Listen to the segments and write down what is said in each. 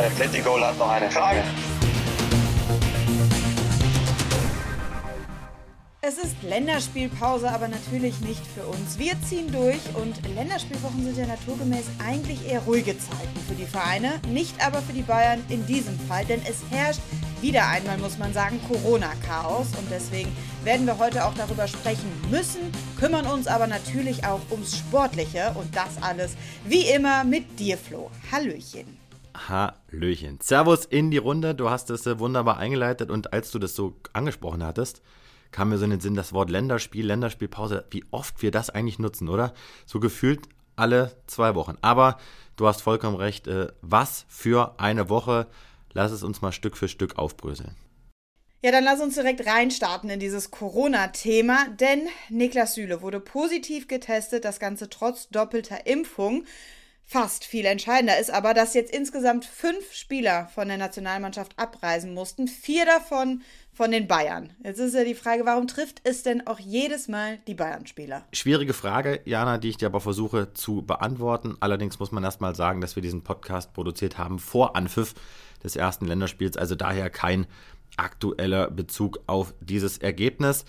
Der Atletico hat noch eine Frage. Es ist Länderspielpause, aber natürlich nicht für uns. Wir ziehen durch und Länderspielwochen sind ja naturgemäß eigentlich eher ruhige Zeiten für die Vereine, nicht aber für die Bayern in diesem Fall, denn es herrscht wieder einmal, muss man sagen, Corona-Chaos und deswegen werden wir heute auch darüber sprechen müssen, kümmern uns aber natürlich auch ums Sportliche und das alles wie immer mit dir, Flo. Hallöchen. Hallöchen. Servus in die Runde. Du hast es äh, wunderbar eingeleitet und als du das so angesprochen hattest, kam mir so in den Sinn das Wort Länderspiel, Länderspielpause, wie oft wir das eigentlich nutzen, oder? So gefühlt alle zwei Wochen. Aber du hast vollkommen recht, äh, was für eine Woche. Lass es uns mal Stück für Stück aufbröseln. Ja, dann lass uns direkt reinstarten in dieses Corona-Thema, denn Niklas Süle wurde positiv getestet, das Ganze trotz doppelter Impfung. Fast viel entscheidender ist aber, dass jetzt insgesamt fünf Spieler von der Nationalmannschaft abreisen mussten. Vier davon von den Bayern. Jetzt ist ja die Frage, warum trifft es denn auch jedes Mal die Bayern-Spieler? Schwierige Frage, Jana, die ich dir aber versuche zu beantworten. Allerdings muss man erstmal sagen, dass wir diesen Podcast produziert haben vor Anpfiff des ersten Länderspiels, also daher kein aktueller Bezug auf dieses Ergebnis.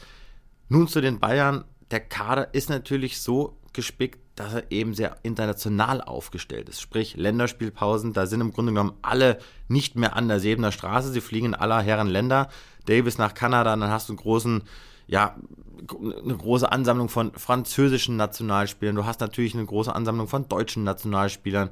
Nun zu den Bayern. Der Kader ist natürlich so gespickt, dass er eben sehr international aufgestellt ist. Sprich, Länderspielpausen, da sind im Grunde genommen alle nicht mehr an der Sebener Straße. Sie fliegen in aller Herren Länder. Davis nach Kanada, dann hast du einen großen, ja, eine große Ansammlung von französischen Nationalspielern. Du hast natürlich eine große Ansammlung von deutschen Nationalspielern.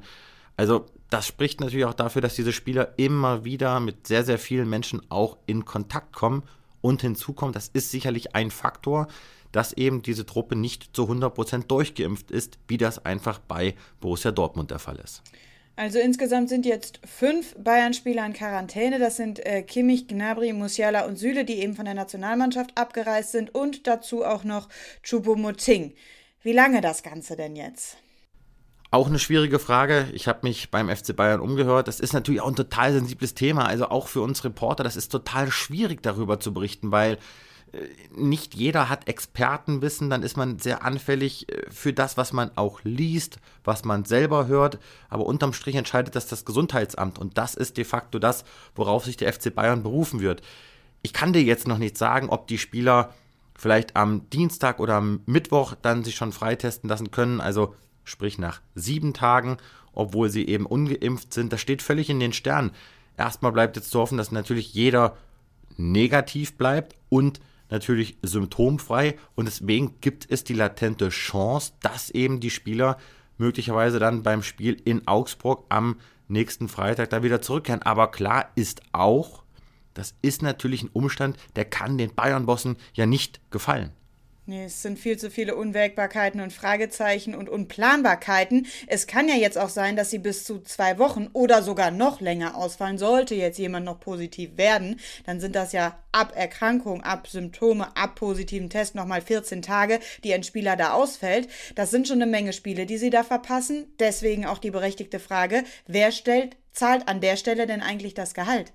Also, das spricht natürlich auch dafür, dass diese Spieler immer wieder mit sehr, sehr vielen Menschen auch in Kontakt kommen und hinzukommen. Das ist sicherlich ein Faktor dass eben diese Truppe nicht zu 100% durchgeimpft ist, wie das einfach bei Borussia Dortmund der Fall ist. Also insgesamt sind jetzt fünf Bayern-Spieler in Quarantäne. Das sind äh, Kimmich, Gnabry, Musiala und Süle, die eben von der Nationalmannschaft abgereist sind und dazu auch noch Choupo-Moting. Wie lange das Ganze denn jetzt? Auch eine schwierige Frage. Ich habe mich beim FC Bayern umgehört. Das ist natürlich auch ein total sensibles Thema. Also auch für uns Reporter, das ist total schwierig darüber zu berichten, weil nicht jeder hat Expertenwissen, dann ist man sehr anfällig äh, für das, was man auch liest, was man selber hört. Aber unterm Strich entscheidet das das Gesundheitsamt und das ist de facto das, worauf sich der FC Bayern berufen wird. Ich kann dir jetzt noch nicht sagen, ob die Spieler vielleicht am Dienstag oder am Mittwoch dann sich schon freitesten lassen können, also sprich nach sieben Tagen, obwohl sie eben ungeimpft sind. Das steht völlig in den Sternen. Erstmal bleibt jetzt zu hoffen, dass natürlich jeder negativ bleibt und natürlich symptomfrei und deswegen gibt es die latente Chance, dass eben die Spieler möglicherweise dann beim Spiel in Augsburg am nächsten Freitag da wieder zurückkehren. Aber klar ist auch, das ist natürlich ein Umstand, der kann den Bayern-Bossen ja nicht gefallen. Nee, es sind viel zu viele Unwägbarkeiten und Fragezeichen und Unplanbarkeiten. Es kann ja jetzt auch sein, dass sie bis zu zwei Wochen oder sogar noch länger ausfallen. Sollte jetzt jemand noch positiv werden, dann sind das ja ab Erkrankung, ab Symptome, ab positiven Test nochmal 14 Tage, die ein Spieler da ausfällt. Das sind schon eine Menge Spiele, die sie da verpassen. Deswegen auch die berechtigte Frage, wer stellt, zahlt an der Stelle denn eigentlich das Gehalt?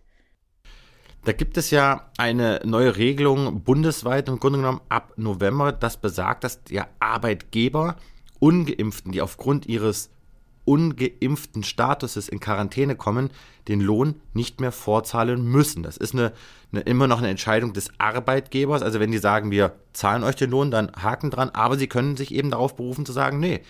Da gibt es ja eine neue Regelung bundesweit im Grunde genommen ab November, das besagt, dass der Arbeitgeber Ungeimpften, die aufgrund ihres ungeimpften Statuses in Quarantäne kommen, den Lohn nicht mehr vorzahlen müssen. Das ist eine, eine, immer noch eine Entscheidung des Arbeitgebers. Also wenn die sagen, wir zahlen euch den Lohn, dann haken dran, aber sie können sich eben darauf berufen zu sagen, nee,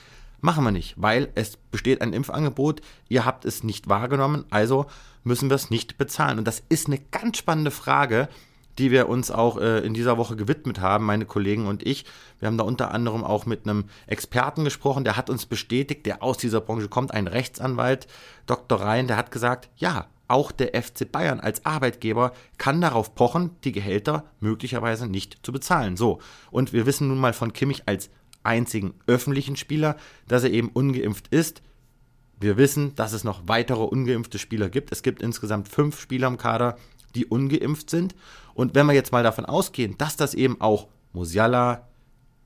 Machen wir nicht, weil es besteht ein Impfangebot, ihr habt es nicht wahrgenommen, also müssen wir es nicht bezahlen. Und das ist eine ganz spannende Frage, die wir uns auch äh, in dieser Woche gewidmet haben, meine Kollegen und ich. Wir haben da unter anderem auch mit einem Experten gesprochen, der hat uns bestätigt, der aus dieser Branche kommt, ein Rechtsanwalt, Dr. Rhein, der hat gesagt, ja, auch der FC Bayern als Arbeitgeber kann darauf pochen, die Gehälter möglicherweise nicht zu bezahlen. So, und wir wissen nun mal von Kimmich als einzigen öffentlichen Spieler, dass er eben ungeimpft ist. Wir wissen, dass es noch weitere ungeimpfte Spieler gibt. Es gibt insgesamt fünf Spieler im Kader, die ungeimpft sind. Und wenn wir jetzt mal davon ausgehen, dass das eben auch Musiala,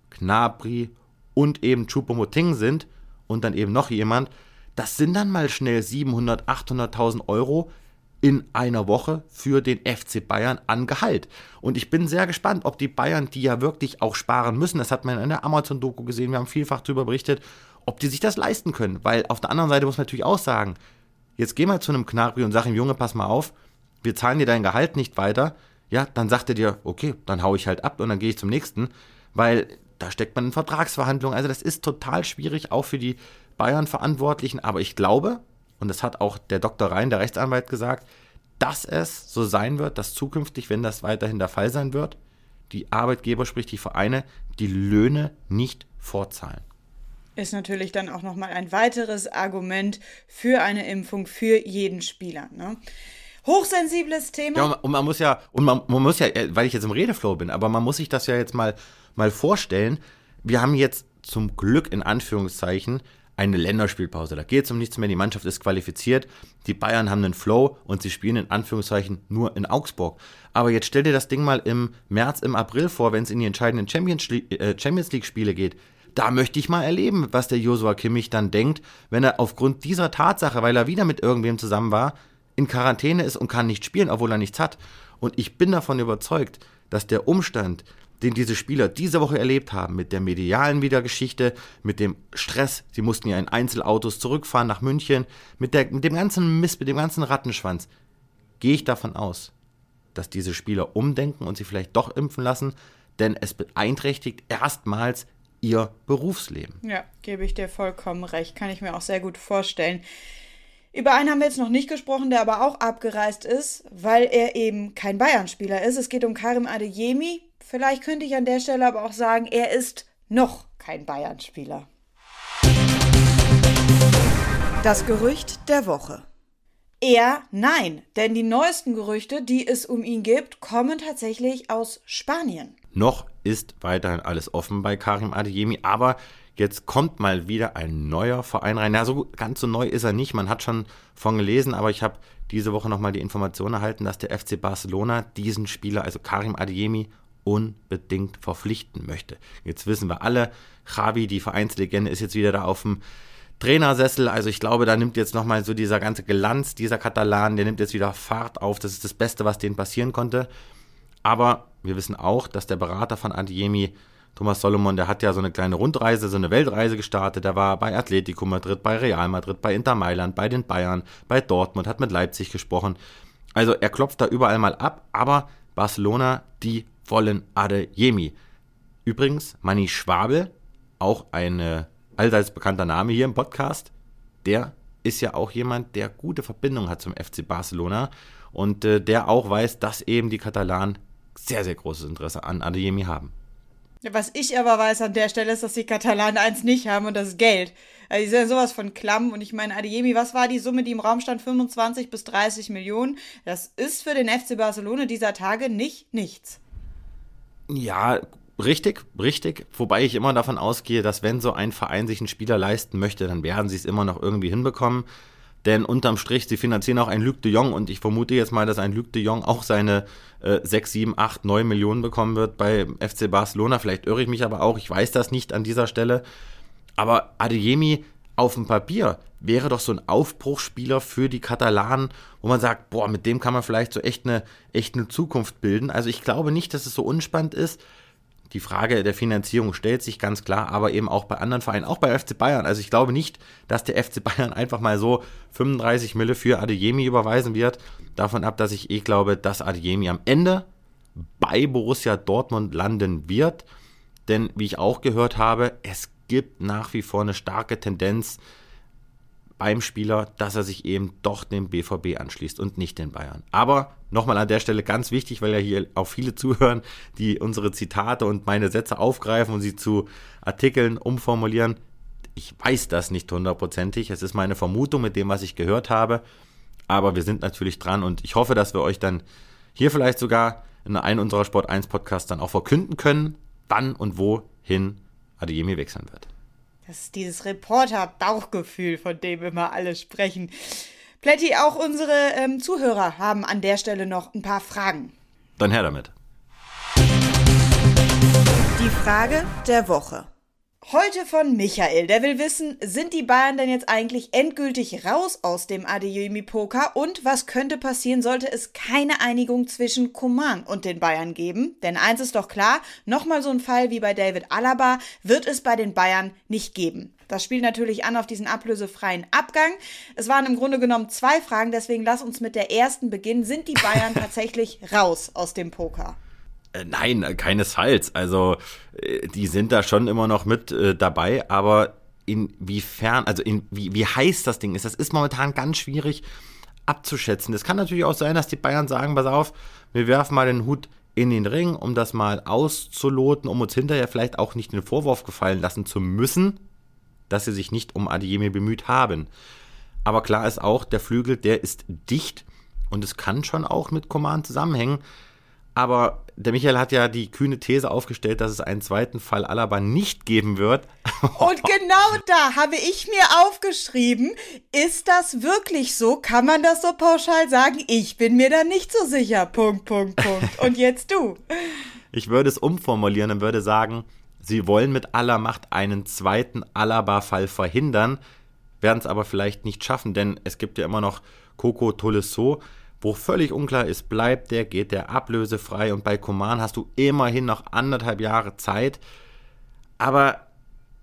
Knabri und eben Choupo-Moting sind und dann eben noch jemand, das sind dann mal schnell 700, 800.000 Euro, in einer Woche für den FC Bayern an Gehalt. Und ich bin sehr gespannt, ob die Bayern, die ja wirklich auch sparen müssen, das hat man in der Amazon-Doku gesehen, wir haben vielfach darüber berichtet, ob die sich das leisten können. Weil auf der anderen Seite muss man natürlich auch sagen, jetzt geh mal zu einem Knabri und sag ihm, Junge, pass mal auf, wir zahlen dir dein Gehalt nicht weiter, ja, dann sagt er dir, okay, dann hau ich halt ab und dann gehe ich zum nächsten, weil da steckt man in Vertragsverhandlungen. Also das ist total schwierig, auch für die Bayern-Verantwortlichen. Aber ich glaube, und das hat auch der Dr. Rhein, der Rechtsanwalt, gesagt, dass es so sein wird, dass zukünftig, wenn das weiterhin der Fall sein wird, die Arbeitgeber, sprich die Vereine, die Löhne nicht vorzahlen. Ist natürlich dann auch nochmal ein weiteres Argument für eine Impfung für jeden Spieler. Ne? Hochsensibles Thema. Ja, und man muss ja, und man, man muss ja, äh, weil ich jetzt im Redeflow bin, aber man muss sich das ja jetzt mal, mal vorstellen. Wir haben jetzt zum Glück in Anführungszeichen eine Länderspielpause. Da geht es um nichts mehr. Die Mannschaft ist qualifiziert. Die Bayern haben einen Flow und sie spielen in Anführungszeichen nur in Augsburg. Aber jetzt stell dir das Ding mal im März, im April vor, wenn es in die entscheidenden äh, Champions League-Spiele geht. Da möchte ich mal erleben, was der Josua Kimmich dann denkt, wenn er aufgrund dieser Tatsache, weil er wieder mit irgendwem zusammen war, in Quarantäne ist und kann nicht spielen, obwohl er nichts hat. Und ich bin davon überzeugt, dass der Umstand, den diese Spieler diese Woche erlebt haben, mit der medialen Wiedergeschichte, mit dem Stress, sie mussten ja in Einzelautos zurückfahren nach München, mit, der, mit dem ganzen Mist, mit dem ganzen Rattenschwanz, gehe ich davon aus, dass diese Spieler umdenken und sie vielleicht doch impfen lassen, denn es beeinträchtigt erstmals ihr Berufsleben. Ja, gebe ich dir vollkommen recht, kann ich mir auch sehr gut vorstellen. Über einen haben wir jetzt noch nicht gesprochen, der aber auch abgereist ist, weil er eben kein Bayern-Spieler ist. Es geht um Karim Adeyemi. Vielleicht könnte ich an der Stelle aber auch sagen, er ist noch kein Bayern-Spieler. Das Gerücht der Woche. Eher nein, denn die neuesten Gerüchte, die es um ihn gibt, kommen tatsächlich aus Spanien. Noch ist weiterhin alles offen bei Karim Adeyemi, aber Jetzt kommt mal wieder ein neuer Verein rein. Ja, so ganz so neu ist er nicht. Man hat schon von gelesen, aber ich habe diese Woche nochmal die Information erhalten, dass der FC Barcelona diesen Spieler, also Karim Adiemi, unbedingt verpflichten möchte. Jetzt wissen wir alle, Javi, die Vereinslegende, ist jetzt wieder da auf dem Trainersessel. Also ich glaube, da nimmt jetzt nochmal so dieser ganze Glanz dieser Katalan, der nimmt jetzt wieder Fahrt auf. Das ist das Beste, was denen passieren konnte. Aber wir wissen auch, dass der Berater von Adiemi Thomas Solomon, der hat ja so eine kleine Rundreise, so eine Weltreise gestartet. Der war bei Atletico Madrid, bei Real Madrid, bei Inter Mailand, bei den Bayern, bei Dortmund, hat mit Leipzig gesprochen. Also er klopft da überall mal ab, aber Barcelona, die wollen Adeyemi. Übrigens, Manni Schwabel, auch ein äh, allseits bekannter Name hier im Podcast, der ist ja auch jemand, der gute Verbindung hat zum FC Barcelona und äh, der auch weiß, dass eben die Katalanen sehr, sehr großes Interesse an Adeyemi haben. Was ich aber weiß an der Stelle ist, dass die Katalanen eins nicht haben und das ist Geld. Also die sind ja sowas von klamm und ich meine, Adeyemi, was war die Summe, die im Raum stand? 25 bis 30 Millionen. Das ist für den FC Barcelona dieser Tage nicht nichts. Ja, richtig, richtig. Wobei ich immer davon ausgehe, dass wenn so ein Verein sich einen Spieler leisten möchte, dann werden sie es immer noch irgendwie hinbekommen. Denn unterm Strich, sie finanzieren auch ein Luc de Jong und ich vermute jetzt mal, dass ein Luc de Jong auch seine äh, 6, 7, 8, 9 Millionen bekommen wird bei FC Barcelona. Vielleicht irre ich mich aber auch, ich weiß das nicht an dieser Stelle. Aber Adeyemi auf dem Papier wäre doch so ein Aufbruchsspieler für die Katalanen, wo man sagt, boah, mit dem kann man vielleicht so echt eine, echt eine Zukunft bilden. Also ich glaube nicht, dass es so unspannend ist. Die Frage der Finanzierung stellt sich ganz klar, aber eben auch bei anderen Vereinen, auch bei FC Bayern. Also ich glaube nicht, dass der FC Bayern einfach mal so 35 Mille für Adeyemi überweisen wird. Davon ab, dass ich eh glaube, dass Adeyemi am Ende bei Borussia Dortmund landen wird. Denn wie ich auch gehört habe, es gibt nach wie vor eine starke Tendenz, beim Spieler, dass er sich eben doch dem BVB anschließt und nicht den Bayern. Aber nochmal an der Stelle ganz wichtig, weil ja hier auch viele zuhören, die unsere Zitate und meine Sätze aufgreifen und sie zu Artikeln umformulieren. Ich weiß das nicht hundertprozentig. Es ist meine Vermutung mit dem, was ich gehört habe. Aber wir sind natürlich dran und ich hoffe, dass wir euch dann hier vielleicht sogar in einem unserer Sport 1 Podcasts dann auch verkünden können, wann und wohin Adeyemi wechseln wird. Das ist dieses Reporter-Bauchgefühl, von dem immer alle sprechen. Plätti, auch unsere ähm, Zuhörer haben an der Stelle noch ein paar Fragen. Dann her damit. Die Frage der Woche. Heute von Michael, der will wissen, sind die Bayern denn jetzt eigentlich endgültig raus aus dem Adeyemi-Poker und was könnte passieren, sollte es keine Einigung zwischen Coman und den Bayern geben? Denn eins ist doch klar, nochmal so ein Fall wie bei David Alaba wird es bei den Bayern nicht geben. Das spielt natürlich an auf diesen ablösefreien Abgang. Es waren im Grunde genommen zwei Fragen, deswegen lass uns mit der ersten beginnen. Sind die Bayern tatsächlich raus aus dem Poker? Äh, nein, äh, keinesfalls. Also äh, die sind da schon immer noch mit dabei, aber inwiefern, also in, wie, wie heiß das Ding ist, das ist momentan ganz schwierig abzuschätzen. Es kann natürlich auch sein, dass die Bayern sagen, pass auf, wir werfen mal den Hut in den Ring, um das mal auszuloten, um uns hinterher vielleicht auch nicht den Vorwurf gefallen lassen zu müssen, dass sie sich nicht um Adiemi bemüht haben. Aber klar ist auch, der Flügel, der ist dicht und es kann schon auch mit Command zusammenhängen. Aber der Michael hat ja die kühne These aufgestellt, dass es einen zweiten Fall Alaba nicht geben wird. Und genau da habe ich mir aufgeschrieben, ist das wirklich so? Kann man das so pauschal sagen? Ich bin mir da nicht so sicher. Punkt, Punkt, Punkt. Und jetzt du. Ich würde es umformulieren und würde sagen, sie wollen mit aller Macht einen zweiten Alaba-Fall verhindern, werden es aber vielleicht nicht schaffen, denn es gibt ja immer noch Coco Tolisso, wo völlig unklar ist, bleibt der, geht der ablösefrei und bei Koman hast du immerhin noch anderthalb Jahre Zeit. Aber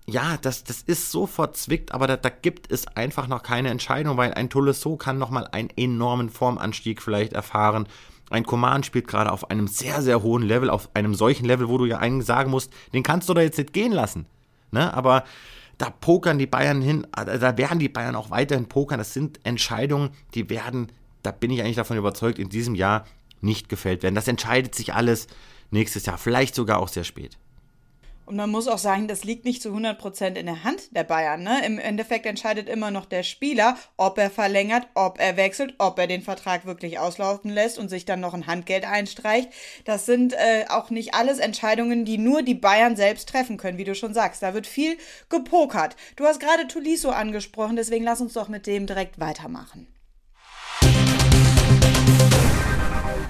ja, das, das ist so verzwickt, aber da, da gibt es einfach noch keine Entscheidung, weil ein Tolisso kann nochmal einen enormen Formanstieg vielleicht erfahren. Ein Command spielt gerade auf einem sehr, sehr hohen Level, auf einem solchen Level, wo du ja eigentlich sagen musst, den kannst du da jetzt nicht gehen lassen. Ne? Aber da pokern die Bayern hin, da werden die Bayern auch weiterhin pokern. Das sind Entscheidungen, die werden da bin ich eigentlich davon überzeugt, in diesem Jahr nicht gefällt werden. Das entscheidet sich alles nächstes Jahr, vielleicht sogar auch sehr spät. Und man muss auch sagen, das liegt nicht zu 100% in der Hand der Bayern. Ne? Im Endeffekt entscheidet immer noch der Spieler, ob er verlängert, ob er wechselt, ob er den Vertrag wirklich auslaufen lässt und sich dann noch ein Handgeld einstreicht. Das sind äh, auch nicht alles Entscheidungen, die nur die Bayern selbst treffen können, wie du schon sagst. Da wird viel gepokert. Du hast gerade Tuliso angesprochen, deswegen lass uns doch mit dem direkt weitermachen.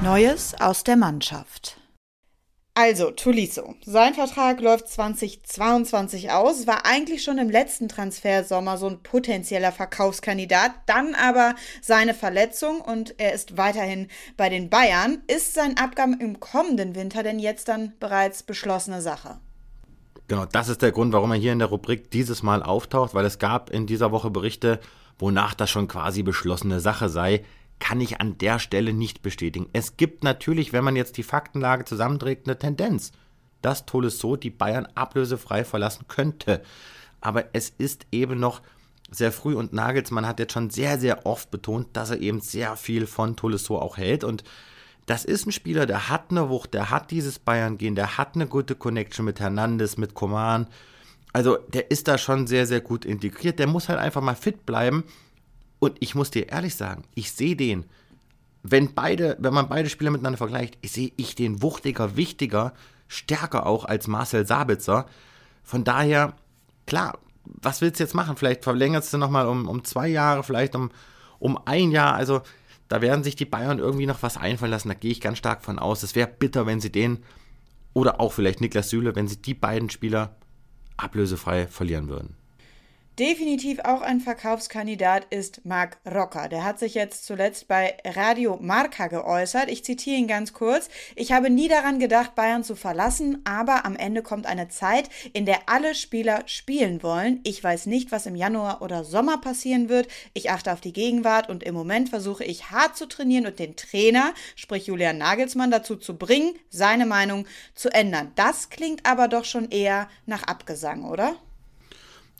Neues aus der Mannschaft. Also, Tuliso. Sein Vertrag läuft 2022 aus, war eigentlich schon im letzten Transfersommer so ein potenzieller Verkaufskandidat, dann aber seine Verletzung und er ist weiterhin bei den Bayern. Ist sein Abgang im kommenden Winter denn jetzt dann bereits beschlossene Sache? Genau, das ist der Grund, warum er hier in der Rubrik dieses Mal auftaucht, weil es gab in dieser Woche Berichte, wonach das schon quasi beschlossene Sache sei kann ich an der Stelle nicht bestätigen. Es gibt natürlich, wenn man jetzt die Faktenlage zusammenträgt, eine Tendenz, dass Tolisso die Bayern ablösefrei verlassen könnte. Aber es ist eben noch sehr früh und Nagelsmann hat jetzt schon sehr, sehr oft betont, dass er eben sehr viel von Tolisso auch hält und das ist ein Spieler, der hat eine Wucht, der hat dieses Bayern-Gehen, der hat eine gute Connection mit Hernandez, mit Coman. Also der ist da schon sehr, sehr gut integriert. Der muss halt einfach mal fit bleiben und ich muss dir ehrlich sagen, ich sehe den, wenn beide, wenn man beide Spieler miteinander vergleicht, sehe ich den wuchtiger, wichtiger, stärker auch als Marcel Sabitzer. Von daher, klar, was willst du jetzt machen? Vielleicht verlängerst du nochmal um, um zwei Jahre, vielleicht um, um ein Jahr. Also da werden sich die Bayern irgendwie noch was einfallen lassen. Da gehe ich ganz stark von aus. Es wäre bitter, wenn sie den oder auch vielleicht Niklas Süle, wenn sie die beiden Spieler ablösefrei verlieren würden. Definitiv auch ein Verkaufskandidat ist Marc Rocker. Der hat sich jetzt zuletzt bei Radio Marca geäußert. Ich zitiere ihn ganz kurz. Ich habe nie daran gedacht, Bayern zu verlassen, aber am Ende kommt eine Zeit, in der alle Spieler spielen wollen. Ich weiß nicht, was im Januar oder Sommer passieren wird. Ich achte auf die Gegenwart und im Moment versuche ich hart zu trainieren und den Trainer, sprich Julian Nagelsmann, dazu zu bringen, seine Meinung zu ändern. Das klingt aber doch schon eher nach Abgesang, oder?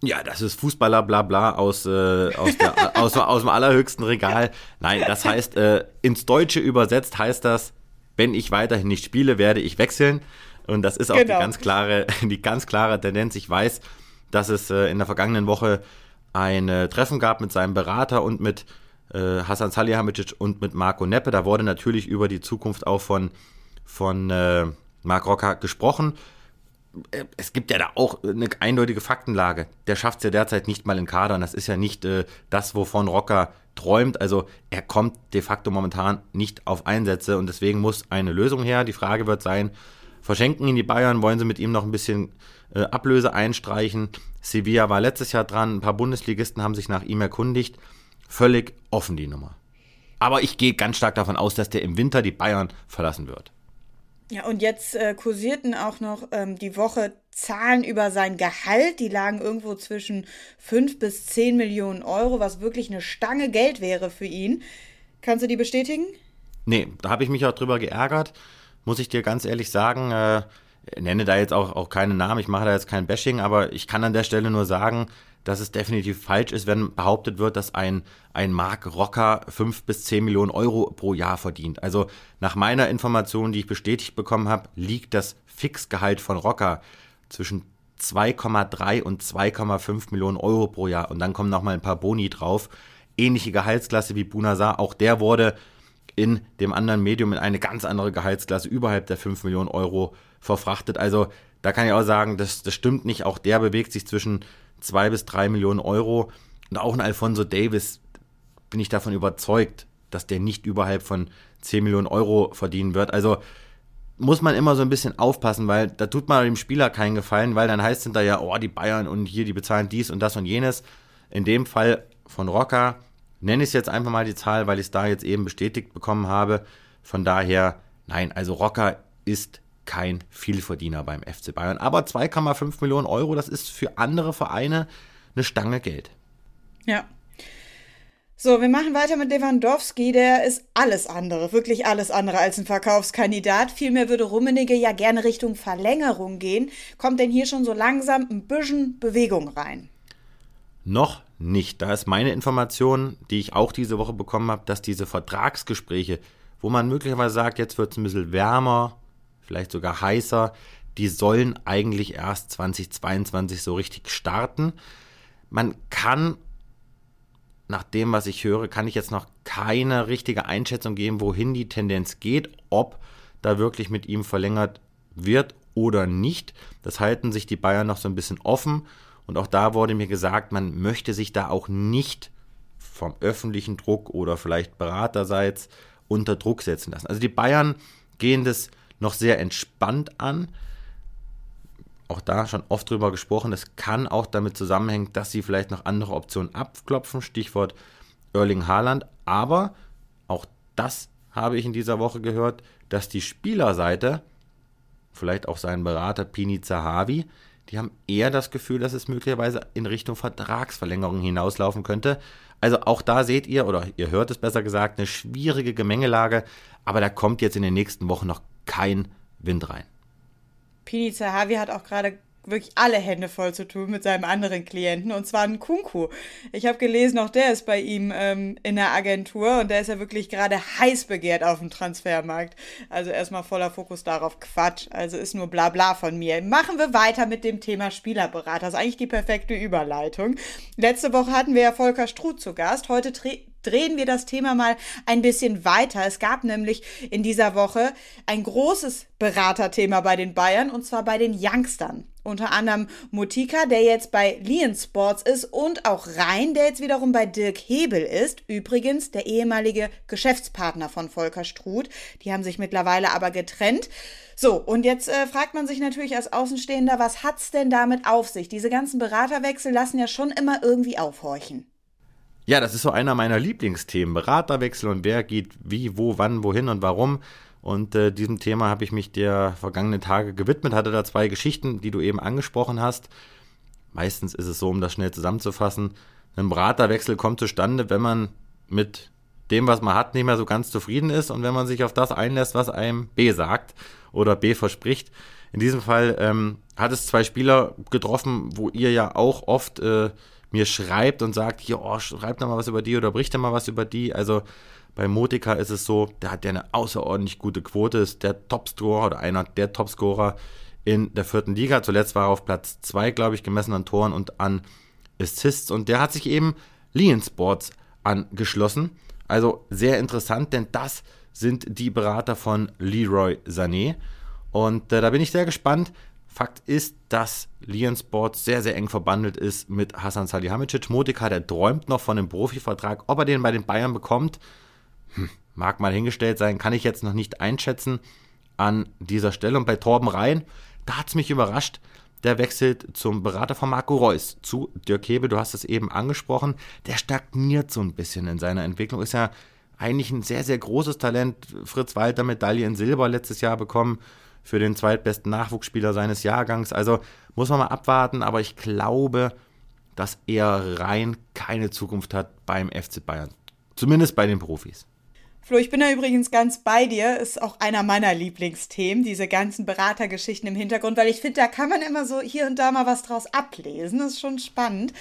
Ja, das ist Fußballer bla bla aus, äh, aus, der, aus, aus dem allerhöchsten Regal. Nein, das heißt, äh, ins Deutsche übersetzt heißt das, wenn ich weiterhin nicht spiele, werde ich wechseln. Und das ist auch genau. die ganz klare, die ganz klare Tendenz. Ich weiß, dass es äh, in der vergangenen Woche ein Treffen gab mit seinem Berater und mit äh, Hasan Salihamidzic und mit Marco Neppe. Da wurde natürlich über die Zukunft auch von, von äh, Marc Rocker gesprochen. Äh, es gibt ja da auch eine eindeutige Faktenlage. Der schafft es ja derzeit nicht mal in Kader und das ist ja nicht äh, das, wovon Rocker träumt. Also er kommt de facto momentan nicht auf Einsätze und deswegen muss eine Lösung her. Die Frage wird sein, verschenken ihn die Bayern, wollen sie mit ihm noch ein bisschen äh, Ablöse einstreichen. Sevilla war letztes Jahr dran, ein paar Bundesligisten haben sich nach ihm erkundigt. Völlig offen die Nummer. Aber ich gehe ganz stark davon aus, dass der im Winter die Bayern verlassen wird. Ja, und jetzt äh, kursierten auch noch ähm, die Woche Zahlen über sein Gehalt. Die lagen irgendwo zwischen 5 bis 10 Millionen Euro, was wirklich eine Stange Geld wäre für ihn. Kannst du die bestätigen? Nee, da habe ich mich auch drüber geärgert, muss ich dir ganz ehrlich sagen. Äh, nenne da jetzt auch, auch keinen Namen, ich mache da jetzt kein Bashing, aber ich kann an der Stelle nur sagen, dass es definitiv falsch ist, wenn behauptet wird, dass ein, ein Mark Rocker 5 bis 10 Millionen Euro pro Jahr verdient. Also nach meiner Information, die ich bestätigt bekommen habe, liegt das Fixgehalt von Rocker zwischen 2,3 und 2,5 Millionen Euro pro Jahr. Und dann kommen nochmal ein paar Boni drauf. Ähnliche Gehaltsklasse wie Bunazar. Auch der wurde in dem anderen Medium in eine ganz andere Gehaltsklasse überhalb der 5 Millionen Euro verfrachtet. Also da kann ich auch sagen, das, das stimmt nicht. Auch der bewegt sich zwischen zwei bis drei Millionen Euro. Und auch ein Alfonso Davis bin ich davon überzeugt, dass der nicht überhalb von 10 Millionen Euro verdienen wird. Also muss man immer so ein bisschen aufpassen, weil da tut man dem Spieler keinen Gefallen, weil dann heißt es hinterher, oh, die Bayern und hier, die bezahlen dies und das und jenes. In dem Fall von Rocker nenne ich es jetzt einfach mal die Zahl, weil ich es da jetzt eben bestätigt bekommen habe. Von daher, nein, also Rocker ist kein Vielverdiener beim FC Bayern. Aber 2,5 Millionen Euro, das ist für andere Vereine eine Stange Geld. Ja. So, wir machen weiter mit Lewandowski. Der ist alles andere, wirklich alles andere als ein Verkaufskandidat. Vielmehr würde Rummenigge ja gerne Richtung Verlängerung gehen. Kommt denn hier schon so langsam ein bisschen Bewegung rein? Noch nicht. Da ist meine Information, die ich auch diese Woche bekommen habe, dass diese Vertragsgespräche, wo man möglicherweise sagt, jetzt wird es ein bisschen wärmer, vielleicht sogar heißer. Die sollen eigentlich erst 2022 so richtig starten. Man kann, nach dem, was ich höre, kann ich jetzt noch keine richtige Einschätzung geben, wohin die Tendenz geht, ob da wirklich mit ihm verlängert wird oder nicht. Das halten sich die Bayern noch so ein bisschen offen. Und auch da wurde mir gesagt, man möchte sich da auch nicht vom öffentlichen Druck oder vielleicht beraterseits unter Druck setzen lassen. Also die Bayern gehen das noch sehr entspannt an. Auch da schon oft drüber gesprochen. Es kann auch damit zusammenhängen, dass sie vielleicht noch andere Optionen abklopfen. Stichwort Erling Haaland. Aber auch das habe ich in dieser Woche gehört, dass die Spielerseite, vielleicht auch sein Berater Pini Zahavi, die haben eher das Gefühl, dass es möglicherweise in Richtung Vertragsverlängerung hinauslaufen könnte. Also auch da seht ihr, oder ihr hört es besser gesagt, eine schwierige Gemengelage, aber da kommt jetzt in den nächsten Wochen noch kein Wind rein. Pini Zahavi hat auch gerade wirklich alle Hände voll zu tun mit seinem anderen Klienten und zwar ein Kunku. Ich habe gelesen, auch der ist bei ihm ähm, in der Agentur und der ist ja wirklich gerade heiß begehrt auf dem Transfermarkt. Also erstmal voller Fokus darauf. Quatsch. Also ist nur Blabla von mir. Machen wir weiter mit dem Thema Spielerberater. Das ist eigentlich die perfekte Überleitung. Letzte Woche hatten wir ja Volker Struth zu Gast. Heute drehen wir das Thema mal ein bisschen weiter. Es gab nämlich in dieser Woche ein großes Beraterthema bei den Bayern und zwar bei den Youngstern. Unter anderem Mutika, der jetzt bei Lien Sports ist und auch Rhein, der jetzt wiederum bei Dirk Hebel ist. Übrigens der ehemalige Geschäftspartner von Volker Struth. Die haben sich mittlerweile aber getrennt. So, und jetzt äh, fragt man sich natürlich als Außenstehender, was hat's denn damit auf sich? Diese ganzen Beraterwechsel lassen ja schon immer irgendwie aufhorchen. Ja, das ist so einer meiner Lieblingsthemen. Beraterwechsel und wer geht wie, wo, wann, wohin und warum. Und äh, diesem Thema habe ich mich der vergangenen Tage gewidmet, hatte da zwei Geschichten, die du eben angesprochen hast. Meistens ist es so, um das schnell zusammenzufassen, ein Beraterwechsel kommt zustande, wenn man mit dem, was man hat, nicht mehr so ganz zufrieden ist und wenn man sich auf das einlässt, was einem B sagt oder B verspricht. In diesem Fall ähm, hat es zwei Spieler getroffen, wo ihr ja auch oft äh, mir schreibt und sagt, hier, oh, schreib da mal was über die oder bricht da mal was über die. Also bei Motika ist es so, der hat ja eine außerordentlich gute Quote, ist der Topscorer oder einer der Topscorer in der vierten Liga. Zuletzt war er auf Platz 2, glaube ich, gemessen an Toren und an Assists. Und der hat sich eben Lean Sports angeschlossen. Also sehr interessant, denn das sind die Berater von Leroy Sané. Und äh, da bin ich sehr gespannt, Fakt ist, dass Lian Sports sehr, sehr eng verbandelt ist mit Hasan Salihamidzic. Modika, der träumt noch von einem Profivertrag. Ob er den bei den Bayern bekommt, hm, mag mal hingestellt sein, kann ich jetzt noch nicht einschätzen an dieser Stelle. Und bei Torben Rhein, da hat es mich überrascht, der wechselt zum Berater von Marco Reus zu Dirk Hebe. Du hast es eben angesprochen. Der stagniert so ein bisschen in seiner Entwicklung. Ist ja eigentlich ein sehr, sehr großes Talent. Fritz Walter Medaille in Silber letztes Jahr bekommen für den zweitbesten Nachwuchsspieler seines Jahrgangs. Also muss man mal abwarten, aber ich glaube, dass er rein keine Zukunft hat beim FC Bayern. Zumindest bei den Profis. Flo, ich bin da übrigens ganz bei dir. Ist auch einer meiner Lieblingsthemen, diese ganzen Beratergeschichten im Hintergrund, weil ich finde, da kann man immer so hier und da mal was draus ablesen. Das ist schon spannend.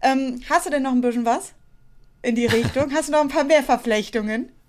Ähm, hast du denn noch ein bisschen was in die Richtung? hast du noch ein paar mehr Verflechtungen?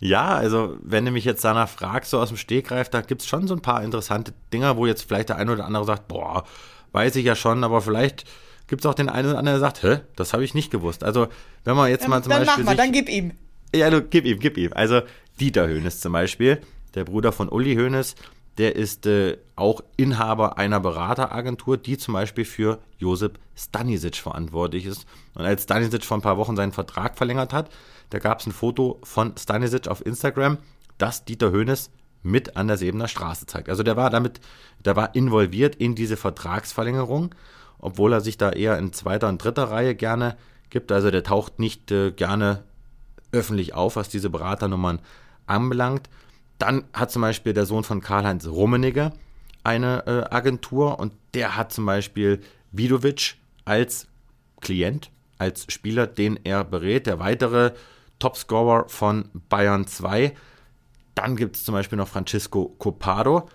Ja, also wenn du mich jetzt danach fragst, so aus dem Stegreif, da gibt es schon so ein paar interessante Dinger, wo jetzt vielleicht der eine oder andere sagt, boah, weiß ich ja schon, aber vielleicht gibt es auch den einen oder anderen, der sagt, hä, das habe ich nicht gewusst. Also wenn man jetzt dann, mal zum dann Beispiel. Mach mal, dann gib ihm. Ja, du, gib ihm, gib ihm. Also Dieter Höhnes zum Beispiel, der Bruder von Uli Höhnes, der ist äh, auch Inhaber einer Berateragentur, die zum Beispiel für Josip Stanisic verantwortlich ist. Und als Stanisic vor ein paar Wochen seinen Vertrag verlängert hat, da gab es ein Foto von Stanisic auf Instagram, das Dieter Höhnes mit an der Sebener Straße zeigt. Also der war damit, der war involviert in diese Vertragsverlängerung, obwohl er sich da eher in zweiter und dritter Reihe gerne gibt. Also der taucht nicht äh, gerne öffentlich auf, was diese Beraternummern anbelangt. Dann hat zum Beispiel der Sohn von Karl-Heinz Rummenigge eine äh, Agentur und der hat zum Beispiel Vidovic als Klient, als Spieler, den er berät. Der weitere Topscorer von Bayern 2. Dann gibt es zum Beispiel noch Francisco Copado.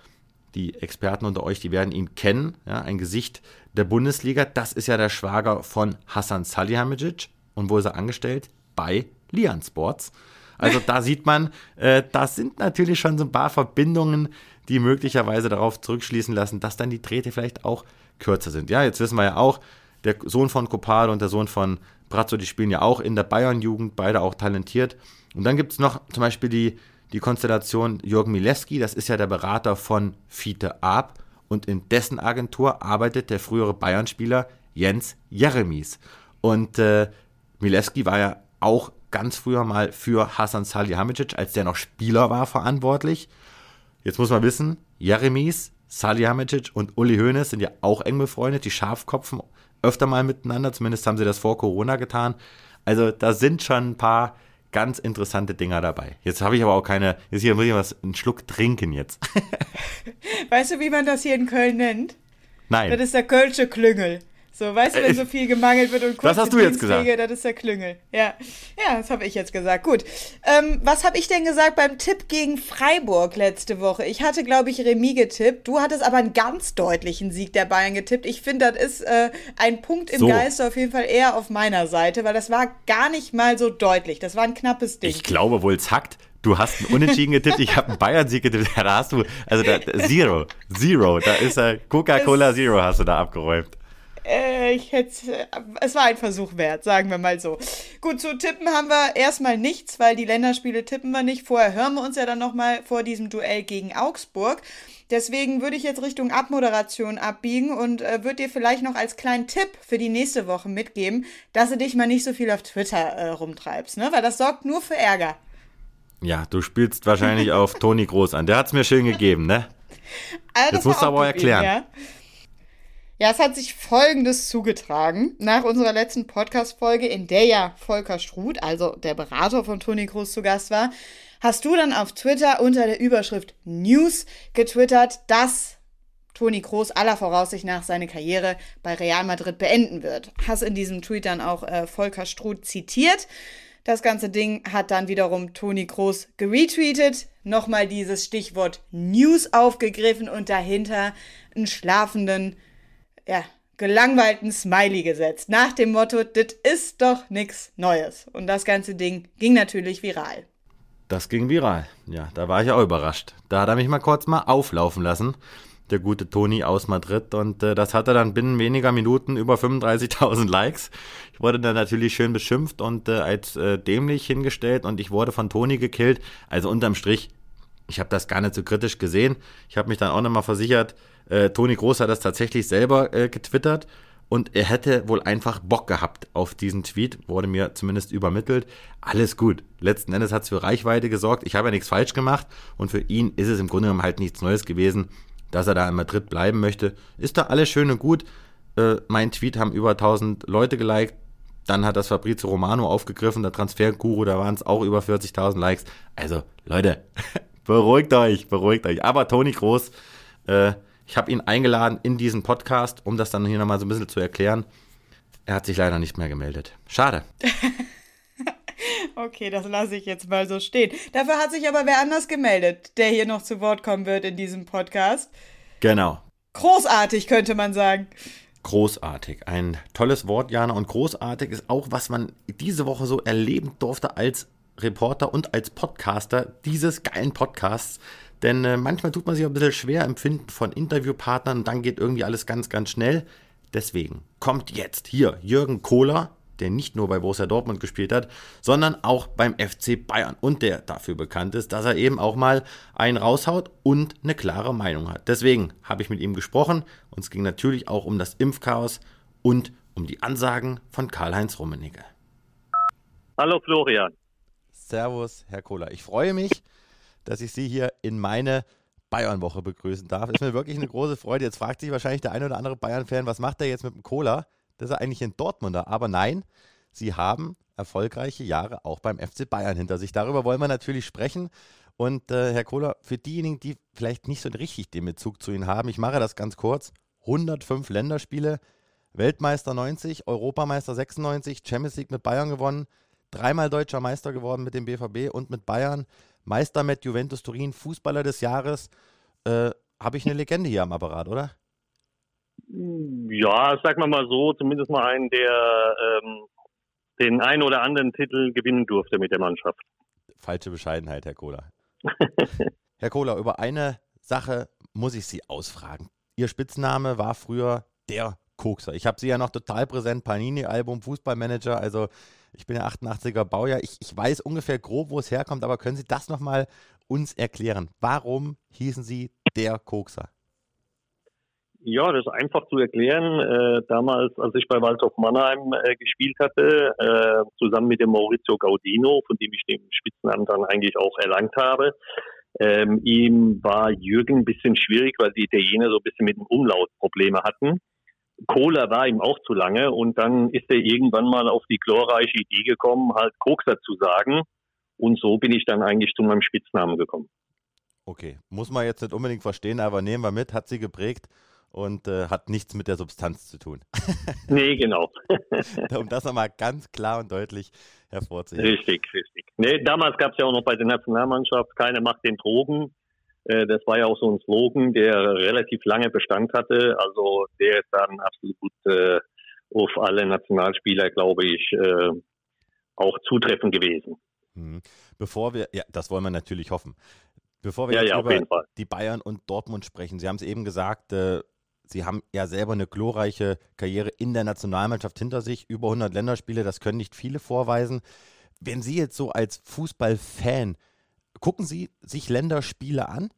Die Experten unter euch, die werden ihn kennen. Ja, ein Gesicht der Bundesliga. Das ist ja der Schwager von Hassan Salihamidzic. Und wo ist er angestellt? Bei Lian Sports. Also da sieht man, äh, das sind natürlich schon so ein paar Verbindungen, die möglicherweise darauf zurückschließen lassen, dass dann die Drähte vielleicht auch kürzer sind. Ja, jetzt wissen wir ja auch, der Sohn von Copado und der Sohn von Brazzo, die spielen ja auch in der Bayern-Jugend, beide auch talentiert. Und dann gibt es noch zum Beispiel die, die Konstellation Jürgen Milewski, das ist ja der Berater von Fiete Ab und in dessen Agentur arbeitet der frühere Bayern-Spieler Jens Jeremies. Und äh, Milewski war ja auch ganz früher mal für Hasan Salihamidzic, als der noch Spieler war, verantwortlich. Jetzt muss man wissen, Jeremies, Salihamidzic und Uli Hoeneß sind ja auch eng befreundet, die Schafkopfen öfter mal miteinander, zumindest haben sie das vor Corona getan. Also da sind schon ein paar ganz interessante Dinger dabei. Jetzt habe ich aber auch keine, jetzt hier muss ich was, einen Schluck trinken jetzt. weißt du, wie man das hier in Köln nennt? Nein. Das ist der Kölsche Klüngel. So, weißt du, wenn so viel gemangelt wird und kurz Das hast du jetzt gesagt. das ist der Klüngel. Ja, ja das habe ich jetzt gesagt. Gut. Ähm, was habe ich denn gesagt beim Tipp gegen Freiburg letzte Woche? Ich hatte, glaube ich, Remis getippt. Du hattest aber einen ganz deutlichen Sieg der Bayern getippt. Ich finde, das ist äh, ein Punkt im so. Geist auf jeden Fall eher auf meiner Seite, weil das war gar nicht mal so deutlich. Das war ein knappes Ding. Ich glaube wohl, es hackt. Du hast einen Unentschieden getippt, ich habe einen Bayern-Sieg getippt. Da hast du, also da, Zero, Zero, da ist er, Coca-Cola Zero hast du da abgeräumt äh, ich hätte, es war ein Versuch wert, sagen wir mal so. Gut, zu tippen haben wir erstmal nichts, weil die Länderspiele tippen wir nicht. Vorher hören wir uns ja dann nochmal vor diesem Duell gegen Augsburg. Deswegen würde ich jetzt Richtung Abmoderation abbiegen und äh, würde dir vielleicht noch als kleinen Tipp für die nächste Woche mitgeben, dass du dich mal nicht so viel auf Twitter äh, rumtreibst, ne? Weil das sorgt nur für Ärger. Ja, du spielst wahrscheinlich auf Toni Groß an. Der hat es mir schön gegeben, ne? Also, Jetzt musst du aber erklären. Ja? Ja, es hat sich Folgendes zugetragen. Nach unserer letzten Podcast-Folge, in der ja Volker Struth, also der Berater von Toni Kroos, zu Gast war, hast du dann auf Twitter unter der Überschrift News getwittert, dass Toni Kroos aller Voraussicht nach seine Karriere bei Real Madrid beenden wird. Hast in diesem Tweet dann auch äh, Volker Struth zitiert. Das ganze Ding hat dann wiederum Toni Kroos geretweetet, nochmal dieses Stichwort News aufgegriffen und dahinter einen schlafenden ja, gelangweilten Smiley gesetzt. Nach dem Motto, das ist doch nichts Neues. Und das ganze Ding ging natürlich viral. Das ging viral. Ja, da war ich auch überrascht. Da hat er mich mal kurz mal auflaufen lassen, der gute Toni aus Madrid. Und äh, das hatte dann binnen weniger Minuten über 35.000 Likes. Ich wurde dann natürlich schön beschimpft und äh, als äh, dämlich hingestellt und ich wurde von Toni gekillt. Also unterm Strich, ich habe das gar nicht so kritisch gesehen. Ich habe mich dann auch nochmal versichert, äh, Toni Groß hat das tatsächlich selber äh, getwittert und er hätte wohl einfach Bock gehabt auf diesen Tweet, wurde mir zumindest übermittelt. Alles gut. Letzten Endes hat es für Reichweite gesorgt. Ich habe ja nichts falsch gemacht und für ihn ist es im Grunde genommen halt nichts Neues gewesen, dass er da in Madrid bleiben möchte. Ist da alles schön und gut. Äh, mein Tweet haben über 1000 Leute geliked. Dann hat das Fabrizio Romano aufgegriffen, der Transferguru, da waren es auch über 40.000 Likes. Also, Leute, beruhigt euch, beruhigt euch. Aber Toni Groß, äh, ich habe ihn eingeladen in diesen Podcast, um das dann hier nochmal so ein bisschen zu erklären. Er hat sich leider nicht mehr gemeldet. Schade. okay, das lasse ich jetzt mal so stehen. Dafür hat sich aber wer anders gemeldet, der hier noch zu Wort kommen wird in diesem Podcast. Genau. Großartig, könnte man sagen. Großartig. Ein tolles Wort, Jana. Und großartig ist auch, was man diese Woche so erleben durfte als Reporter und als Podcaster dieses geilen Podcasts. Denn äh, manchmal tut man sich ein bisschen schwer im Finden von Interviewpartnern und dann geht irgendwie alles ganz, ganz schnell. Deswegen kommt jetzt hier Jürgen Kohler, der nicht nur bei Borussia Dortmund gespielt hat, sondern auch beim FC Bayern und der dafür bekannt ist, dass er eben auch mal einen raushaut und eine klare Meinung hat. Deswegen habe ich mit ihm gesprochen und es ging natürlich auch um das Impfchaos und um die Ansagen von Karl-Heinz Rummenigge. Hallo Florian. Servus, Herr Kohler. Ich freue mich, dass ich Sie hier in meine Bayern-Woche begrüßen darf. Ist mir wirklich eine große Freude. Jetzt fragt sich wahrscheinlich der eine oder andere Bayern-Fan, was macht er jetzt mit dem Cola? Das ist eigentlich ein Dortmunder. Aber nein, sie haben erfolgreiche Jahre auch beim FC Bayern hinter sich. Darüber wollen wir natürlich sprechen. Und äh, Herr Kohler, für diejenigen, die vielleicht nicht so richtig den Bezug zu Ihnen haben, ich mache das ganz kurz. 105 Länderspiele, Weltmeister 90, Europameister 96, Champions League mit Bayern gewonnen, dreimal deutscher Meister geworden mit dem BVB und mit Bayern. Meister mit Juventus Turin, Fußballer des Jahres. Äh, Habe ich eine Legende hier am Apparat, oder? Ja, sag mal mal so, zumindest mal einen, der ähm, den einen oder anderen Titel gewinnen durfte mit der Mannschaft. Falsche Bescheidenheit, Herr Kohler. Herr Kohler, über eine Sache muss ich Sie ausfragen. Ihr Spitzname war früher der Kokser. Ich habe Sie ja noch total präsent, Panini-Album, Fußballmanager, also ich bin ja 88er Baujahr. Ich, ich weiß ungefähr grob, wo es herkommt, aber können Sie das nochmal uns erklären? Warum hießen Sie der Kokser? Ja, das ist einfach zu erklären. Äh, damals, als ich bei Waldhof Mannheim äh, gespielt hatte, äh, zusammen mit dem Maurizio Gaudino, von dem ich den Spitznamen dann eigentlich auch erlangt habe, ähm, ihm war Jürgen ein bisschen schwierig, weil die Italiener so ein bisschen mit dem Umlaut Probleme hatten. Cola war ihm auch zu lange und dann ist er irgendwann mal auf die glorreiche Idee gekommen, halt Kokser zu sagen. Und so bin ich dann eigentlich zu meinem Spitznamen gekommen. Okay, muss man jetzt nicht unbedingt verstehen, aber nehmen wir mit, hat sie geprägt und äh, hat nichts mit der Substanz zu tun. nee, genau. um das nochmal ganz klar und deutlich hervorzuheben. Richtig, richtig. Nee, damals gab es ja auch noch bei der Nationalmannschaft keine Macht den Drogen. Äh, das war ja auch so ein Slogan, der relativ lange Bestand hatte. Also der ist dann absolut äh, auf alle Nationalspieler, glaube ich, äh, auch zutreffend gewesen. Mhm. Bevor wir, ja, das wollen wir natürlich hoffen. Bevor wir ja, jetzt ja, über die Bayern und Dortmund sprechen, Sie haben es eben gesagt, äh, Sie haben ja selber eine glorreiche Karriere in der Nationalmannschaft hinter sich, über 100 Länderspiele, das können nicht viele vorweisen. Wenn Sie jetzt so als Fußballfan Gucken Sie sich Länderspiele an?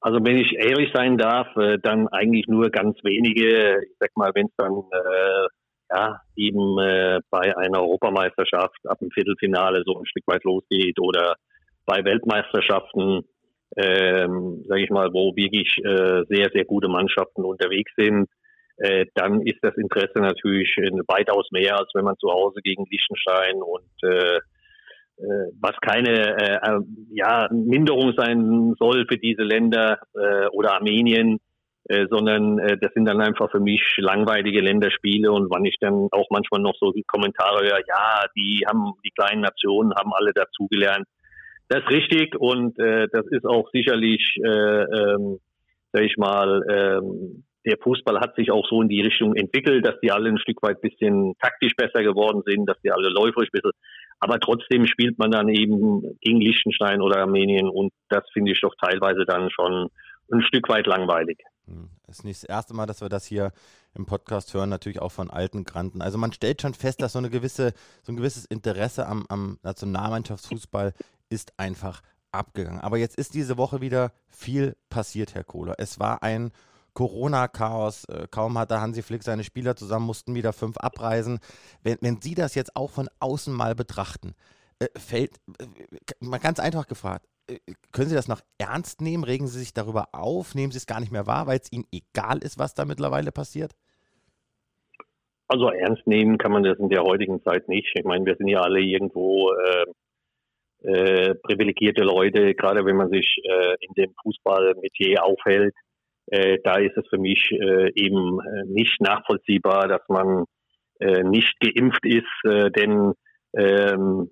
Also wenn ich ehrlich sein darf, äh, dann eigentlich nur ganz wenige. Ich sag mal, wenn es dann äh, ja eben äh, bei einer Europameisterschaft ab dem Viertelfinale so ein Stück weit losgeht oder bei Weltmeisterschaften, ähm, sage ich mal, wo wirklich äh, sehr sehr gute Mannschaften unterwegs sind, äh, dann ist das Interesse natürlich äh, weitaus mehr, als wenn man zu Hause gegen Liechtenstein und äh, was keine äh, äh, ja, Minderung sein soll für diese Länder äh, oder Armenien, äh, sondern äh, das sind dann einfach für mich langweilige Länderspiele und wann ich dann auch manchmal noch so die Kommentare höre, ja, die haben die kleinen Nationen haben alle dazugelernt. Das ist richtig und äh, das ist auch sicherlich, äh, ähm, sag ich mal, ähm, der Fußball hat sich auch so in die Richtung entwickelt, dass die alle ein Stück weit bisschen taktisch besser geworden sind, dass die alle läuferisch ein bisschen aber trotzdem spielt man dann eben gegen Liechtenstein oder Armenien und das finde ich doch teilweise dann schon ein Stück weit langweilig. Das hm, ist nicht das erste Mal, dass wir das hier im Podcast hören, natürlich auch von alten Granten. Also man stellt schon fest, dass so eine gewisse, so ein gewisses Interesse am, am Nationalmannschaftsfußball ist einfach abgegangen. Aber jetzt ist diese Woche wieder viel passiert, Herr Kohler. Es war ein Corona-Chaos. Äh, kaum hatte Hansi Flick seine Spieler zusammen, mussten wieder fünf abreisen. Wenn, wenn Sie das jetzt auch von außen mal betrachten, äh, fällt, äh, mal ganz einfach gefragt, können Sie das noch ernst nehmen? Regen Sie sich darüber auf? Nehmen Sie es gar nicht mehr wahr, weil es Ihnen egal ist, was da mittlerweile passiert? Also ernst nehmen kann man das in der heutigen Zeit nicht. Ich meine, wir sind ja alle irgendwo äh, äh, privilegierte Leute, gerade wenn man sich äh, in dem Fußballmetier aufhält. Äh, da ist es für mich äh, eben äh, nicht nachvollziehbar, dass man nicht geimpft ist, denn ähm,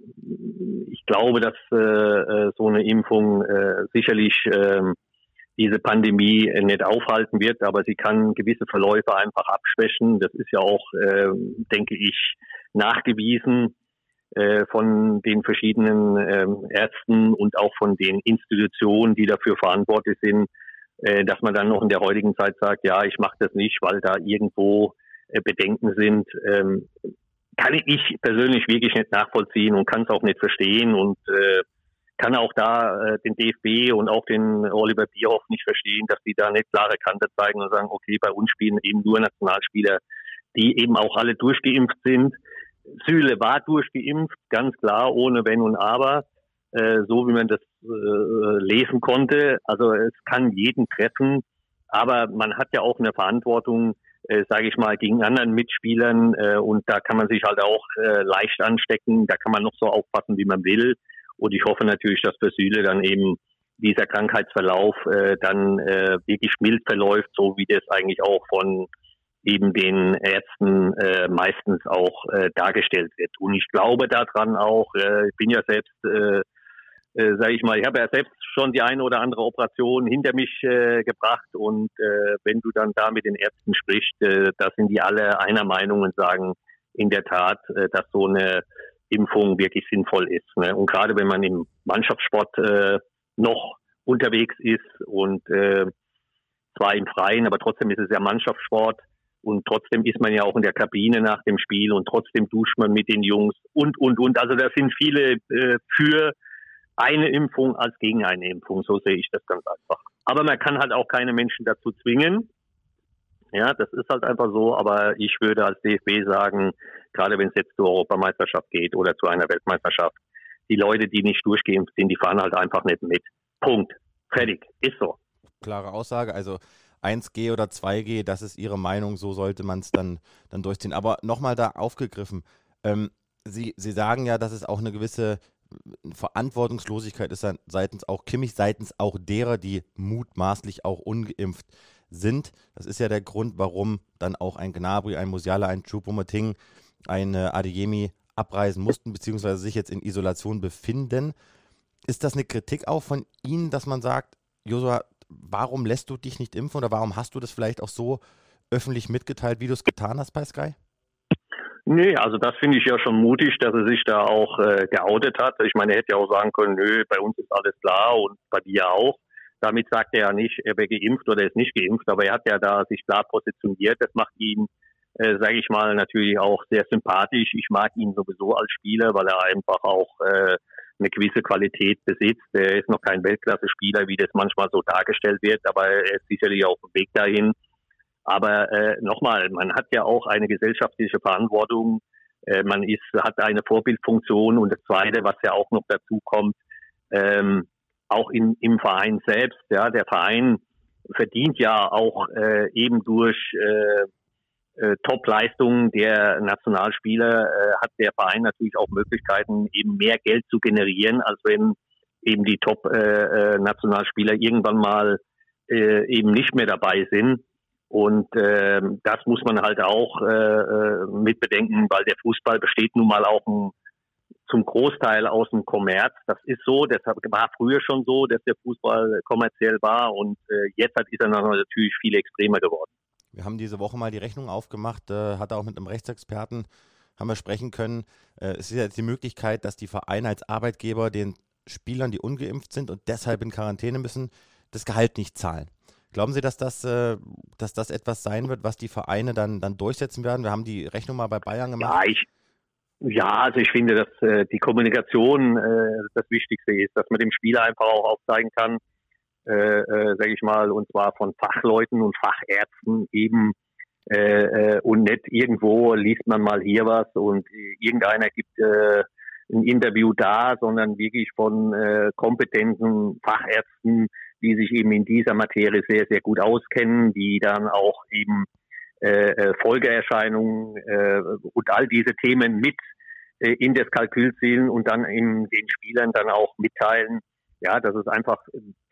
ich glaube, dass so eine Impfung sicherlich äh, diese Pandemie nicht aufhalten wird, aber sie kann gewisse Verläufe einfach abschwächen. Das ist ja auch, denke ich, nachgewiesen von den verschiedenen äh, Ärzten und auch von den Institutionen, die dafür verantwortlich sind, äh, dass man dann noch in der heutigen Zeit sagt, ja, ich mache das nicht, weil da irgendwo äh, Bedenken sind. Ähm, kann ich persönlich wirklich nicht nachvollziehen und kann es auch nicht verstehen und äh, kann auch da äh, den DFB und auch den Oliver Bierhoff nicht verstehen, dass die da nicht klare Kante zeigen und sagen, okay, bei uns spielen eben nur Nationalspieler, die eben auch alle durchgeimpft sind. Süle war durchgeimpft, ganz klar, ohne Wenn und Aber, äh, so wie man das äh, lesen konnte. Also es kann jeden treffen, aber man hat ja auch eine Verantwortung, äh, sage ich mal, gegen anderen Mitspielern äh, und da kann man sich halt auch äh, leicht anstecken, da kann man noch so aufpassen, wie man will. Und ich hoffe natürlich, dass für Süle dann eben dieser Krankheitsverlauf äh, dann äh, wirklich mild verläuft, so wie das eigentlich auch von eben den Ärzten äh, meistens auch äh, dargestellt wird. Und ich glaube daran auch, äh, ich bin ja selbst, äh, äh, sage ich mal, ich habe ja selbst schon die eine oder andere Operation hinter mich äh, gebracht und äh, wenn du dann da mit den Ärzten sprichst, äh, da sind die alle einer Meinung und sagen in der Tat, äh, dass so eine Impfung wirklich sinnvoll ist. Ne? Und gerade wenn man im Mannschaftssport äh, noch unterwegs ist und äh, zwar im Freien, aber trotzdem ist es ja Mannschaftssport und trotzdem ist man ja auch in der Kabine nach dem Spiel und trotzdem duscht man mit den Jungs und, und, und. Also da sind viele äh, für eine Impfung als gegen eine Impfung. So sehe ich das ganz einfach. Aber man kann halt auch keine Menschen dazu zwingen. Ja, das ist halt einfach so. Aber ich würde als DFB sagen, gerade wenn es jetzt zur Europameisterschaft geht oder zu einer Weltmeisterschaft, die Leute, die nicht durchgeimpft sind, die fahren halt einfach nicht mit. Punkt. Fertig. Ist so. Klare Aussage. Also 1G oder 2G, das ist Ihre Meinung, so sollte man es dann, dann durchziehen. Aber nochmal da aufgegriffen. Ähm, Sie, Sie sagen ja, dass es auch eine gewisse Verantwortungslosigkeit ist seitens auch Kimmich, seitens auch derer, die mutmaßlich auch ungeimpft sind. Das ist ja der Grund, warum dann auch ein Gnabry, ein Musiala, ein Choupo-Moting, ein Adeyemi abreisen mussten, beziehungsweise sich jetzt in Isolation befinden. Ist das eine Kritik auch von Ihnen, dass man sagt, Josua, warum lässt du dich nicht impfen oder warum hast du das vielleicht auch so öffentlich mitgeteilt, wie du es getan hast bei Sky? Nee, also das finde ich ja schon mutig, dass er sich da auch äh, geoutet hat. Ich meine, er hätte ja auch sagen können, nö, bei uns ist alles klar und bei dir auch. Damit sagt er ja nicht, er wäre geimpft oder ist nicht geimpft, aber er hat ja da sich klar positioniert. Das macht ihn, äh, sage ich mal, natürlich auch sehr sympathisch. Ich mag ihn sowieso als Spieler, weil er einfach auch äh, eine gewisse Qualität besitzt. Er ist noch kein Weltklasse-Spieler, wie das manchmal so dargestellt wird, aber er ist sicherlich auf dem Weg dahin. Aber äh, nochmal, man hat ja auch eine gesellschaftliche Verantwortung. Äh, man ist, hat eine Vorbildfunktion und das Zweite, was ja auch noch dazu kommt, ähm, auch in, im Verein selbst. Ja, der Verein verdient ja auch äh, eben durch äh, äh, Top-Leistungen der Nationalspieler äh, hat der Verein natürlich auch Möglichkeiten, eben mehr Geld zu generieren, als wenn eben die Top-Nationalspieler äh, äh, irgendwann mal äh, eben nicht mehr dabei sind. Und äh, das muss man halt auch äh, äh, mit bedenken, weil der Fußball besteht nun mal auch ein, zum Großteil aus dem Kommerz. Das ist so, deshalb war früher schon so, dass der Fußball kommerziell war und äh, jetzt ist er natürlich viel extremer geworden. Wir haben diese Woche mal die Rechnung aufgemacht, äh, hat auch mit einem Rechtsexperten haben wir sprechen können. Äh, es ist jetzt die Möglichkeit, dass die Vereine als Arbeitgeber den Spielern, die ungeimpft sind und deshalb in Quarantäne müssen, das Gehalt nicht zahlen. Glauben Sie, dass das, äh, dass das etwas sein wird, was die Vereine dann, dann durchsetzen werden? Wir haben die Rechnung mal bei Bayern gemacht. Ja, ich, ja also ich finde, dass äh, die Kommunikation äh, das Wichtigste ist, dass man dem Spieler einfach auch aufzeigen kann, äh, äh, sage ich mal, und zwar von Fachleuten und Fachärzten eben äh, äh, und nicht irgendwo liest man mal hier was und irgendeiner gibt äh, ein Interview da, sondern wirklich von äh, kompetenten Fachärzten, die sich eben in dieser Materie sehr, sehr gut auskennen, die dann auch eben äh, äh Folgeerscheinungen äh, und all diese Themen mit äh, in das Kalkül ziehen und dann in den Spielern dann auch mitteilen, ja, dass es einfach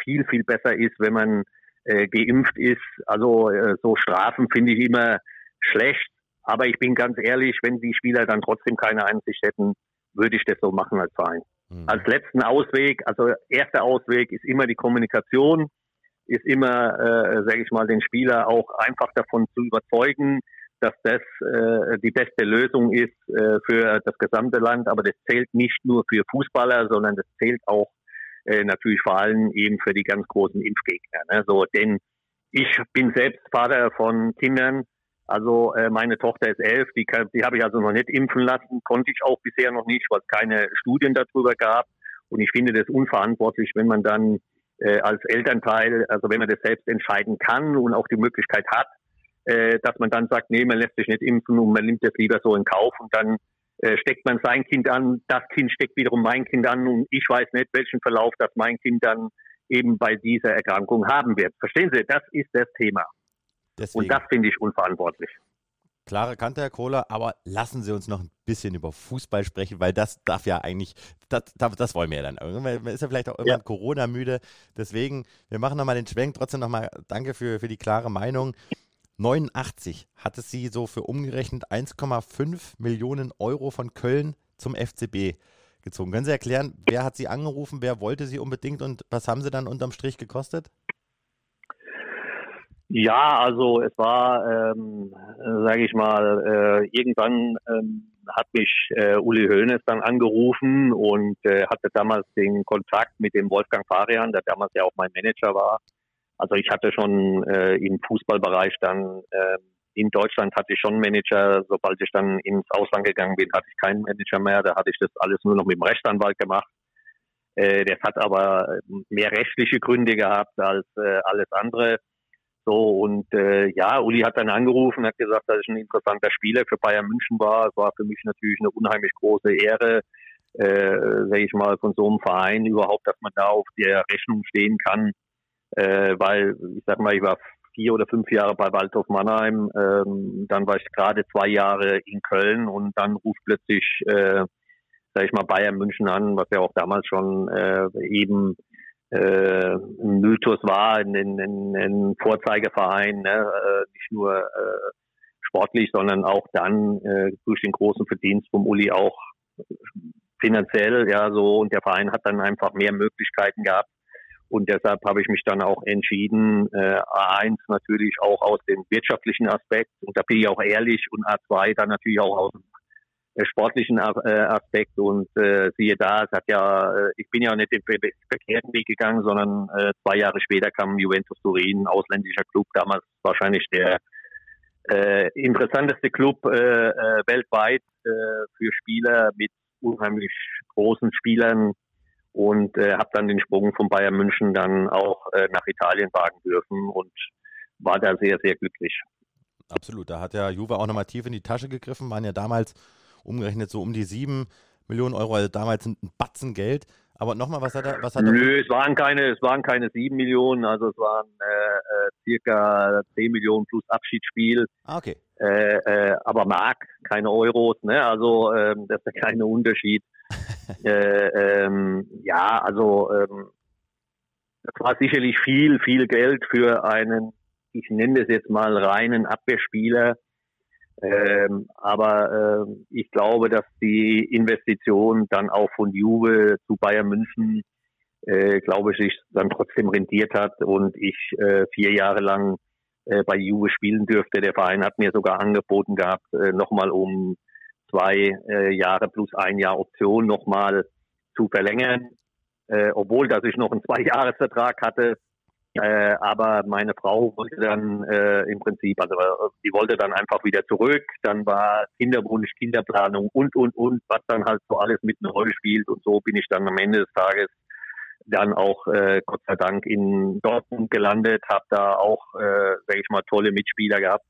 viel, viel besser ist, wenn man äh, geimpft ist. Also äh, so Strafen finde ich immer schlecht. Aber ich bin ganz ehrlich, wenn die Spieler dann trotzdem keine Einsicht hätten, würde ich das so machen als Verein. Mhm. Als letzten Ausweg, also erster Ausweg ist immer die Kommunikation, ist immer, äh, sage ich mal, den Spieler auch einfach davon zu überzeugen, dass das äh, die beste Lösung ist äh, für das gesamte Land. Aber das zählt nicht nur für Fußballer, sondern das zählt auch äh, natürlich vor allem eben für die ganz großen Impfgegner. Ne? So, denn ich bin selbst Vater von Kindern. Also äh, meine Tochter ist elf, die, kann, die habe ich also noch nicht impfen lassen, konnte ich auch bisher noch nicht, weil es keine Studien darüber gab. Und ich finde das unverantwortlich, wenn man dann äh, als Elternteil, also wenn man das selbst entscheiden kann und auch die Möglichkeit hat, äh, dass man dann sagt, nee, man lässt sich nicht impfen und man nimmt das lieber so in Kauf und dann äh, steckt man sein Kind an, das Kind steckt wiederum mein Kind an und ich weiß nicht, welchen Verlauf das mein Kind dann eben bei dieser Erkrankung haben wird. Verstehen Sie, das ist das Thema. Deswegen. Und das finde ich unverantwortlich. Klare Kante, Herr Kohler, aber lassen Sie uns noch ein bisschen über Fußball sprechen, weil das darf ja eigentlich, das, das wollen wir ja dann. Man ist ja vielleicht auch irgendwann ja. Corona-müde. Deswegen, wir machen nochmal den Schwenk. Trotzdem nochmal danke für, für die klare Meinung. 89 hatte sie so für umgerechnet 1,5 Millionen Euro von Köln zum FCB gezogen. Können Sie erklären, wer hat sie angerufen, wer wollte sie unbedingt und was haben sie dann unterm Strich gekostet? Ja, also es war, ähm, sage ich mal, äh, irgendwann ähm, hat mich äh, Uli Hoeneß dann angerufen und äh, hatte damals den Kontakt mit dem Wolfgang Farian, der damals ja auch mein Manager war. Also ich hatte schon äh, im Fußballbereich dann äh, in Deutschland hatte ich schon einen Manager. Sobald ich dann ins Ausland gegangen bin, hatte ich keinen Manager mehr. Da hatte ich das alles nur noch mit dem Rechtsanwalt gemacht. Äh, das hat aber mehr rechtliche Gründe gehabt als äh, alles andere. So und äh, ja, Uli hat dann angerufen, hat gesagt, dass ich ein interessanter Spieler für Bayern München war. Es war für mich natürlich eine unheimlich große Ehre, äh, sage ich mal, von so einem Verein überhaupt, dass man da auf der Rechnung stehen kann äh, weil ich sag mal, ich war vier oder fünf Jahre bei Waldhof Mannheim, ähm, dann war ich gerade zwei Jahre in Köln und dann ruft plötzlich, äh, sag ich mal, Bayern München an, was ja auch damals schon äh, eben äh, ein Mythos war, ein, ein, ein Vorzeigeverein, ne? äh, nicht nur äh, sportlich, sondern auch dann äh, durch den großen Verdienst vom Uli auch finanziell, ja so. Und der Verein hat dann einfach mehr Möglichkeiten gehabt, und deshalb habe ich mich dann auch entschieden, äh, A1 natürlich auch aus dem wirtschaftlichen Aspekt, und da bin ich auch ehrlich, und A2 dann natürlich auch aus dem sportlichen äh, Aspekt. Und äh, siehe da, es hat ja, äh, ich bin ja nicht den verkehrten Weg gegangen, sondern äh, zwei Jahre später kam Juventus Turin, ausländischer Club, damals wahrscheinlich der äh, interessanteste Club äh, äh, weltweit äh, für Spieler mit unheimlich großen Spielern und äh, habe dann den Sprung von Bayern München dann auch äh, nach Italien wagen dürfen und war da sehr, sehr glücklich. Absolut, da hat ja Juve auch nochmal tief in die Tasche gegriffen, waren ja damals umgerechnet so um die sieben Millionen Euro, also damals ein Batzen Geld. Aber nochmal, was hat er? Was hat er Nö, es waren keine, es waren keine sieben Millionen, also es waren äh, äh circa zehn Millionen plus Abschiedsspiel. Ah, okay. Äh, äh, aber Mark, keine Euros, ne? Also ähm, das ist der kleine Unterschied. äh, ähm, ja, also ähm, das war sicherlich viel, viel Geld für einen, ich nenne das jetzt mal reinen Abwehrspieler. Ähm, aber äh, ich glaube, dass die Investition dann auch von Juve zu Bayern München, äh, glaube ich, sich dann trotzdem rentiert hat und ich äh, vier Jahre lang äh, bei Juve spielen dürfte. Der Verein hat mir sogar angeboten gehabt, äh, nochmal um zwei äh, Jahre plus ein Jahr Option nochmal zu verlängern, äh, obwohl dass ich noch einen Zwei-Jahres-Vertrag hatte. Äh, aber meine Frau wollte dann äh, im Prinzip, also die wollte dann einfach wieder zurück. Dann war Kinderwunsch, Kinderplanung und und und, was dann halt so alles mit einer Rolle spielt. Und so bin ich dann am Ende des Tages dann auch äh, Gott sei Dank in Dortmund gelandet, habe da auch, äh, sag ich mal, tolle Mitspieler gehabt,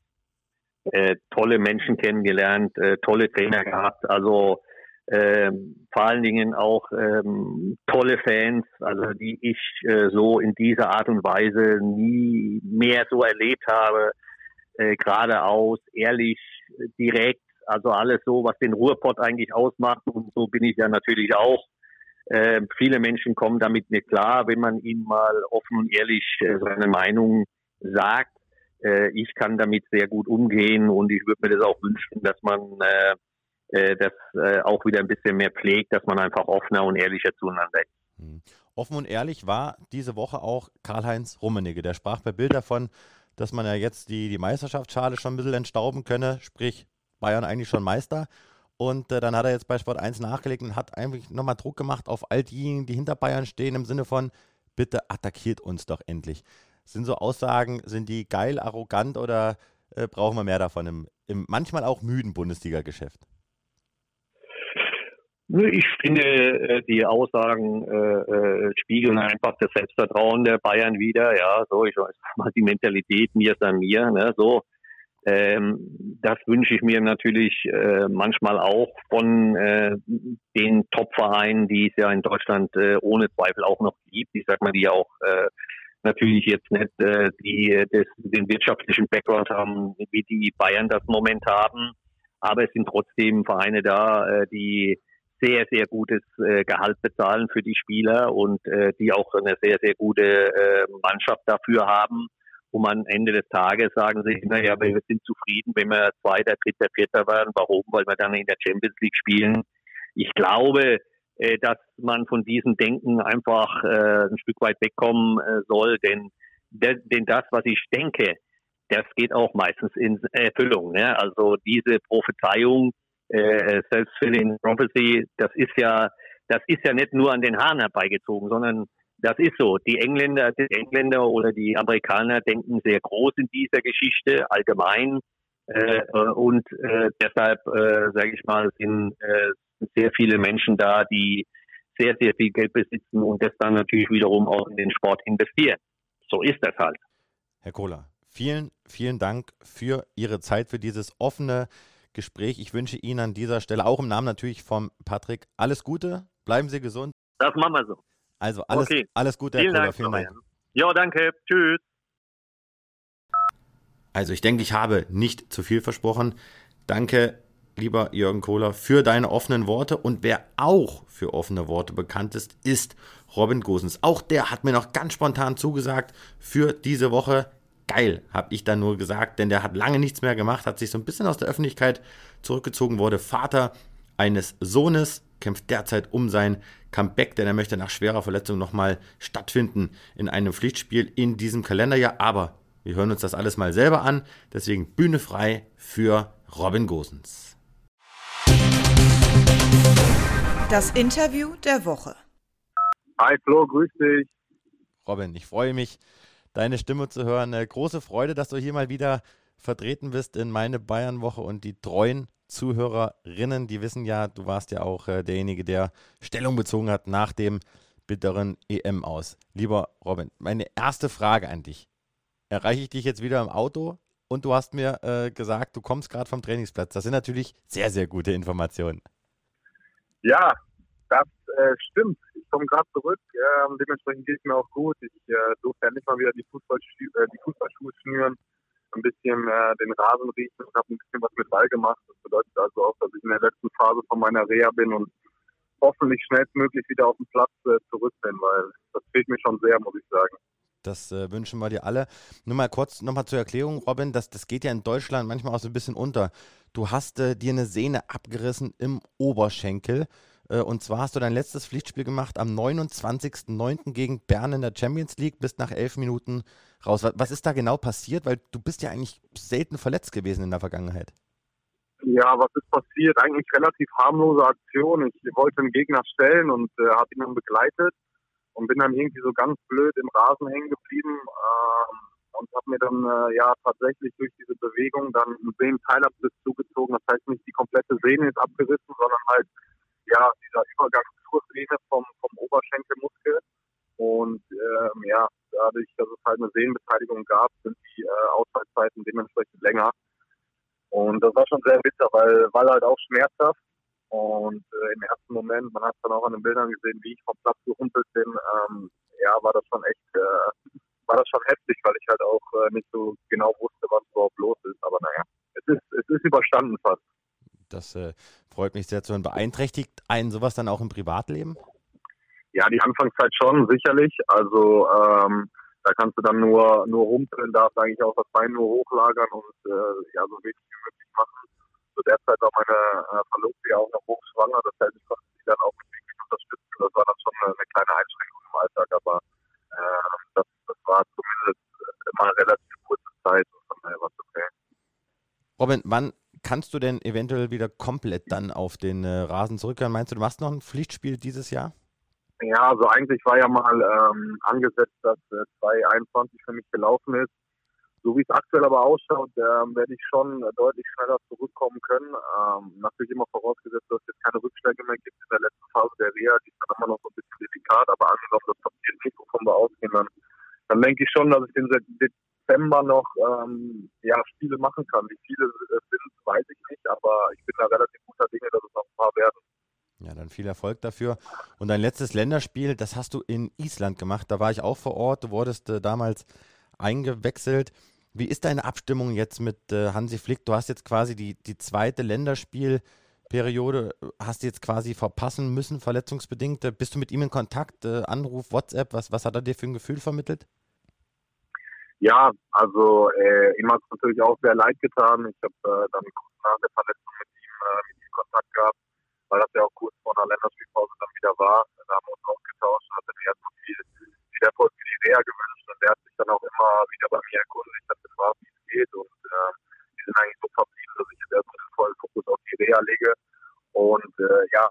äh, tolle Menschen kennengelernt, äh, tolle Trainer gehabt. Also äh, vor allen Dingen auch ähm, tolle Fans, also die ich äh, so in dieser Art und Weise nie mehr so erlebt habe. Äh, geradeaus, ehrlich, direkt, also alles so, was den Ruhrpott eigentlich ausmacht. Und so bin ich ja natürlich auch. Äh, viele Menschen kommen damit nicht klar, wenn man ihnen mal offen und ehrlich äh, seine Meinung sagt. Äh, ich kann damit sehr gut umgehen und ich würde mir das auch wünschen, dass man äh, äh, das äh, auch wieder ein bisschen mehr pflegt, dass man einfach offener und ehrlicher zueinander ist. Mhm. Offen und ehrlich war diese Woche auch Karl-Heinz Rummenigge. Der sprach bei Bild davon, dass man ja jetzt die, die Meisterschaftsschale schon ein bisschen entstauben könne, sprich Bayern eigentlich schon Meister. Und äh, dann hat er jetzt bei Sport 1 nachgelegt und hat eigentlich nochmal Druck gemacht auf all diejenigen, die hinter Bayern stehen, im Sinne von, bitte attackiert uns doch endlich. Sind so Aussagen, sind die geil, arrogant oder äh, brauchen wir mehr davon im, im manchmal auch müden Bundesliga-Geschäft? Ich finde, äh, die Aussagen äh, äh, spiegeln einfach das Selbstvertrauen der Bayern wieder. Ja, so ich weiß mal die Mentalität mir ist an mir. Ne, so ähm, das wünsche ich mir natürlich äh, manchmal auch von äh, den Top-Vereinen, die es ja in Deutschland äh, ohne Zweifel auch noch gibt. Ich sag mal, die auch äh, natürlich jetzt nicht äh, die das, den wirtschaftlichen Background haben, wie die Bayern das Moment haben. Aber es sind trotzdem Vereine da, äh, die sehr, sehr gutes äh, Gehalt bezahlen für die Spieler und äh, die auch eine sehr, sehr gute äh, Mannschaft dafür haben. Um am Ende des Tages sagen sie, naja, wir sind zufrieden, wenn wir Zweiter, Dritter, Vierter werden. Warum? Weil wir dann in der Champions League spielen. Ich glaube, äh, dass man von diesem Denken einfach äh, ein Stück weit wegkommen äh, soll, denn, denn das, was ich denke, das geht auch meistens in Erfüllung. Ne? Also diese Prophezeiung, äh, Self-Filling Prophecy, das ist ja, das ist ja nicht nur an den Haaren herbeigezogen, sondern das ist so. Die Engländer, die Engländer oder die Amerikaner denken sehr groß in dieser Geschichte allgemein äh, und äh, deshalb äh, sage ich mal sind äh, sehr viele Menschen da, die sehr sehr viel Geld besitzen und das dann natürlich wiederum auch in den Sport investieren. So ist das halt. Herr Kohler, vielen vielen Dank für Ihre Zeit für dieses offene Gespräch. Ich wünsche Ihnen an dieser Stelle auch im Namen natürlich von Patrick alles Gute. Bleiben Sie gesund. Das machen wir so. Also alles, okay. alles Gute, Herr Vielen Kohler. Dank, Vielen Dank. Ja, danke. Tschüss. Also ich denke, ich habe nicht zu viel versprochen. Danke, lieber Jürgen Kohler, für deine offenen Worte. Und wer auch für offene Worte bekannt ist, ist Robin Gosens. Auch der hat mir noch ganz spontan zugesagt für diese Woche geil, habe ich dann nur gesagt, denn der hat lange nichts mehr gemacht, hat sich so ein bisschen aus der Öffentlichkeit zurückgezogen, wurde Vater eines Sohnes, kämpft derzeit um sein Comeback, denn er möchte nach schwerer Verletzung nochmal stattfinden in einem Pflichtspiel in diesem Kalenderjahr. Aber wir hören uns das alles mal selber an, deswegen Bühne frei für Robin Gosens. Das Interview der Woche. Hi Flo, grüß dich. Robin, ich freue mich, deine Stimme zu hören. Eine große Freude, dass du hier mal wieder vertreten bist in meine Bayernwoche und die treuen Zuhörerinnen, die wissen ja, du warst ja auch äh, derjenige, der Stellung bezogen hat nach dem bitteren EM aus. Lieber Robin, meine erste Frage an dich. Erreiche ich dich jetzt wieder im Auto und du hast mir äh, gesagt, du kommst gerade vom Trainingsplatz. Das sind natürlich sehr, sehr gute Informationen. Ja, das äh, stimmt. Ich komme gerade zurück. Ähm, dementsprechend geht es mir auch gut. Ich äh, durfte endlich mal wieder die, Fußballschu äh, die Fußballschuhe schnüren, ein bisschen äh, den Rasen riechen und habe ein bisschen was mit Ball gemacht. Das bedeutet also auch, dass ich in der letzten Phase von meiner Reha bin und hoffentlich schnellstmöglich wieder auf den Platz äh, zurück bin, weil das fehlt mir schon sehr, muss ich sagen. Das äh, wünschen wir dir alle. Nur mal kurz nochmal zur Erklärung, Robin, das, das geht ja in Deutschland manchmal auch so ein bisschen unter. Du hast äh, dir eine Sehne abgerissen im Oberschenkel. Äh, und zwar hast du dein letztes Pflichtspiel gemacht am 29.09. gegen Bern in der Champions League, bist nach elf Minuten raus. Was ist da genau passiert? Weil du bist ja eigentlich selten verletzt gewesen in der Vergangenheit. Ja, was ist passiert? Eigentlich relativ harmlose Aktion. Ich wollte einen Gegner stellen und äh, habe ihn dann begleitet und bin dann irgendwie so ganz blöd im Rasen hängen geblieben äh, und habe mir dann äh, ja tatsächlich durch diese Bewegung dann einen Sehnenteilabriss zugezogen. Das heißt nicht die komplette Sehne ist abgerissen, sondern halt ja, dieser Übergang vom, vom Oberschenkelmuskel. Und ähm, ja, dadurch, dass es halt eine Sehnenbeteiligung gab, sind die äh, Ausfallzeiten dementsprechend länger. Und das war schon sehr bitter, weil, weil halt auch schmerzhaft. Und äh, im ersten Moment, man hat es dann auch an den Bildern gesehen, wie ich vom Platz gehumpelt bin, ähm, ja, war das schon echt, äh, war das schon heftig, weil ich halt auch äh, nicht so genau wusste, was überhaupt los ist. Aber naja, es ist, es ist überstanden fast. Das äh, freut mich sehr zu hören. Beeinträchtigt einen sowas dann auch im Privatleben? Ja, die Anfangszeit schon, sicherlich. Also ähm, da kannst du dann nur nur humpeln, darfst eigentlich auch das Bein nur hochlagern und äh, ja, so wenig wie möglich machen. Zu der Zeit war meine äh, Verlobte ja auch noch hochschwanger, das heißt, ich konnte sie dann auch nicht wirklich unterstützen. Das war dann schon eine, eine kleine Einschränkung im Alltag, aber äh, das, das war zumindest immer eine relativ kurze Zeit und von daher war es okay. Robin, wann kannst du denn eventuell wieder komplett dann auf den äh, Rasen zurückkehren? Meinst du, du machst noch ein Pflichtspiel dieses Jahr? Ja, also eigentlich war ja mal ähm, angesetzt, dass äh, 2021 für mich gelaufen ist. So wie es aktuell aber ausschaut, ähm, werde ich schon deutlich schneller zurückkommen können. Ähm, natürlich immer vorausgesetzt, dass es jetzt keine Rückschläge mehr gibt in der letzten Phase der Reha. Die ist dann immer noch so ein bisschen delikat, aber angenommen, das passiert nicht, wovon wir ausgehen, dann, dann denke ich schon, dass ich den Dezember noch ähm, ja, Spiele machen kann. Wie viele es sind, weiß ich nicht, aber ich bin da relativ guter Dinge, dass es noch ein paar werden. Ja, dann viel Erfolg dafür. Und dein letztes Länderspiel, das hast du in Island gemacht. Da war ich auch vor Ort. Du wurdest äh, damals eingewechselt. Wie ist deine Abstimmung jetzt mit äh, Hansi Flick? Du hast jetzt quasi die, die zweite Länderspielperiode, hast du jetzt quasi verpassen müssen, verletzungsbedingt. Bist du mit ihm in Kontakt? Äh, Anruf, WhatsApp, was, was hat er dir für ein Gefühl vermittelt? Ja, also äh, ihm hat es natürlich auch sehr leid getan. Ich habe äh, dann nach der Verletzung mit ihm, äh, mit ihm Kontakt gehabt weil das ja auch kurz vor einer Länderspielpause dann wieder war. Da haben wir uns ausgetauscht und hat dann erstmal viel, viel Erfolg für die Reha gewünscht und der hat sich dann auch immer wieder bei mir erkundigt, hat gefragt, wie es geht und äh, die sind eigentlich so verblieben, dass ich jetzt erstmal den vollen Fokus auf die Reha lege und äh, ja,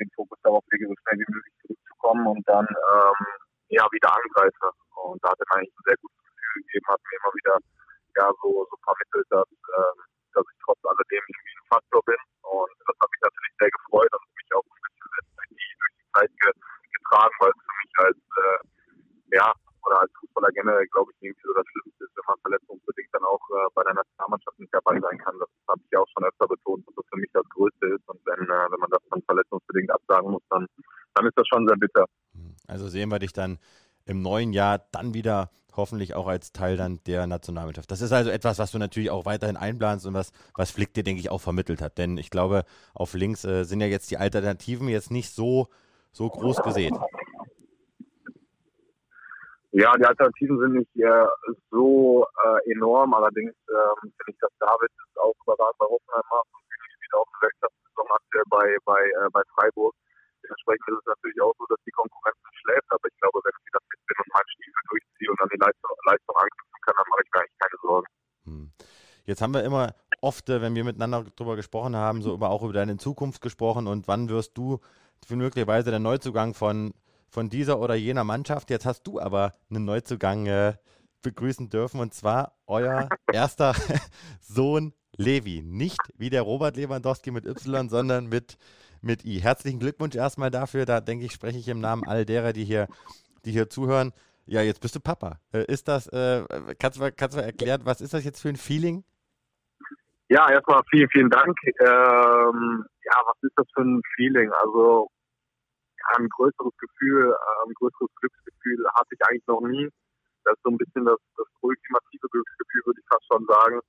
den Fokus darauf lege, so schnell wie möglich zurückzukommen und dann ähm, ja wieder angreife. Und da hat er eigentlich ein sehr gutes Gefühl gegeben, hat mir immer wieder ja so, so vermittelt, dass, ähm, dass ich trotz alledem irgendwie ein Faktor bin und das hat mich natürlich sehr gefreut und mich auch ein bisschen durch die, durch die Zeit getragen, weil es für mich als, äh, ja, oder als Fußballer generell, glaube ich, irgendwie so das Schlimmste ist, wenn man verletzungsbedingt dann auch äh, bei der Nationalmannschaft nicht dabei sein kann. Das habe ich auch schon öfter betont, dass das für mich das Größte ist. Und wenn, äh, wenn man das dann verletzungsbedingt absagen muss, dann, dann ist das schon sehr bitter. Dich dann im neuen Jahr dann wieder hoffentlich auch als Teil dann der Nationalmannschaft. Das ist also etwas, was du natürlich auch weiterhin einplanst und was, was Flick dir, denke ich, auch vermittelt hat. Denn ich glaube, auf links äh, sind ja jetzt die Alternativen jetzt nicht so, so groß gesehen. Ja, die Alternativen sind nicht äh, so äh, enorm. Allerdings ähm, finde ich, dass David ist auch überragend bei Hoffenheim macht und spielt auch eine Rechtssaison aktuell bei, bei, äh, bei Freiburg. Dementsprechend ist es natürlich auch so, dass die Konkurrenz schläft. Aber ich glaube, wenn ich das mit bin und meinen Stiefel durchziehe und dann die Leistung, Leistung anknüpfen kann, dann mache ich mir eigentlich keine Sorgen. Hm. Jetzt haben wir immer oft, äh, wenn wir miteinander darüber gesprochen haben, so über, auch über deine Zukunft gesprochen und wann wirst du möglicherweise der Neuzugang von, von dieser oder jener Mannschaft. Jetzt hast du aber einen Neuzugang äh, begrüßen dürfen und zwar euer erster Sohn Levi. Nicht wie der Robert Lewandowski mit Y, sondern mit mit I. Herzlichen Glückwunsch erstmal dafür. Da denke ich, spreche ich im Namen all derer, die hier, die hier zuhören. Ja, jetzt bist du Papa. Äh, ist das, äh, kannst, du, kannst du erklären, was ist das jetzt für ein Feeling? Ja, erstmal vielen, vielen Dank. Ähm, ja, was ist das für ein Feeling? Also, ein größeres Gefühl, äh, ein größeres Glücksgefühl hatte ich eigentlich noch nie. Das ist so ein bisschen das, das ultimative Glücksgefühl, würde ich fast schon sagen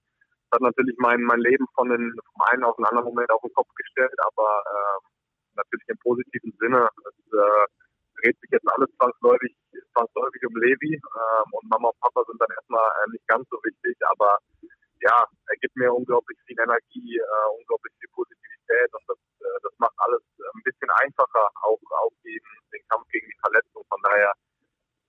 hat natürlich mein, mein Leben von, den, vom einen auf den anderen Moment auf den Kopf gestellt, aber äh, natürlich im positiven Sinne. Es äh, dreht sich jetzt alles zwangsläufig, zwangsläufig um Levi äh, und Mama und Papa sind dann erstmal äh, nicht ganz so wichtig, aber ja, er gibt mir unglaublich viel Energie, äh, unglaublich viel Positivität und das, äh, das macht alles ein bisschen einfacher, auch, auch den, den Kampf gegen die Verletzung. Von daher,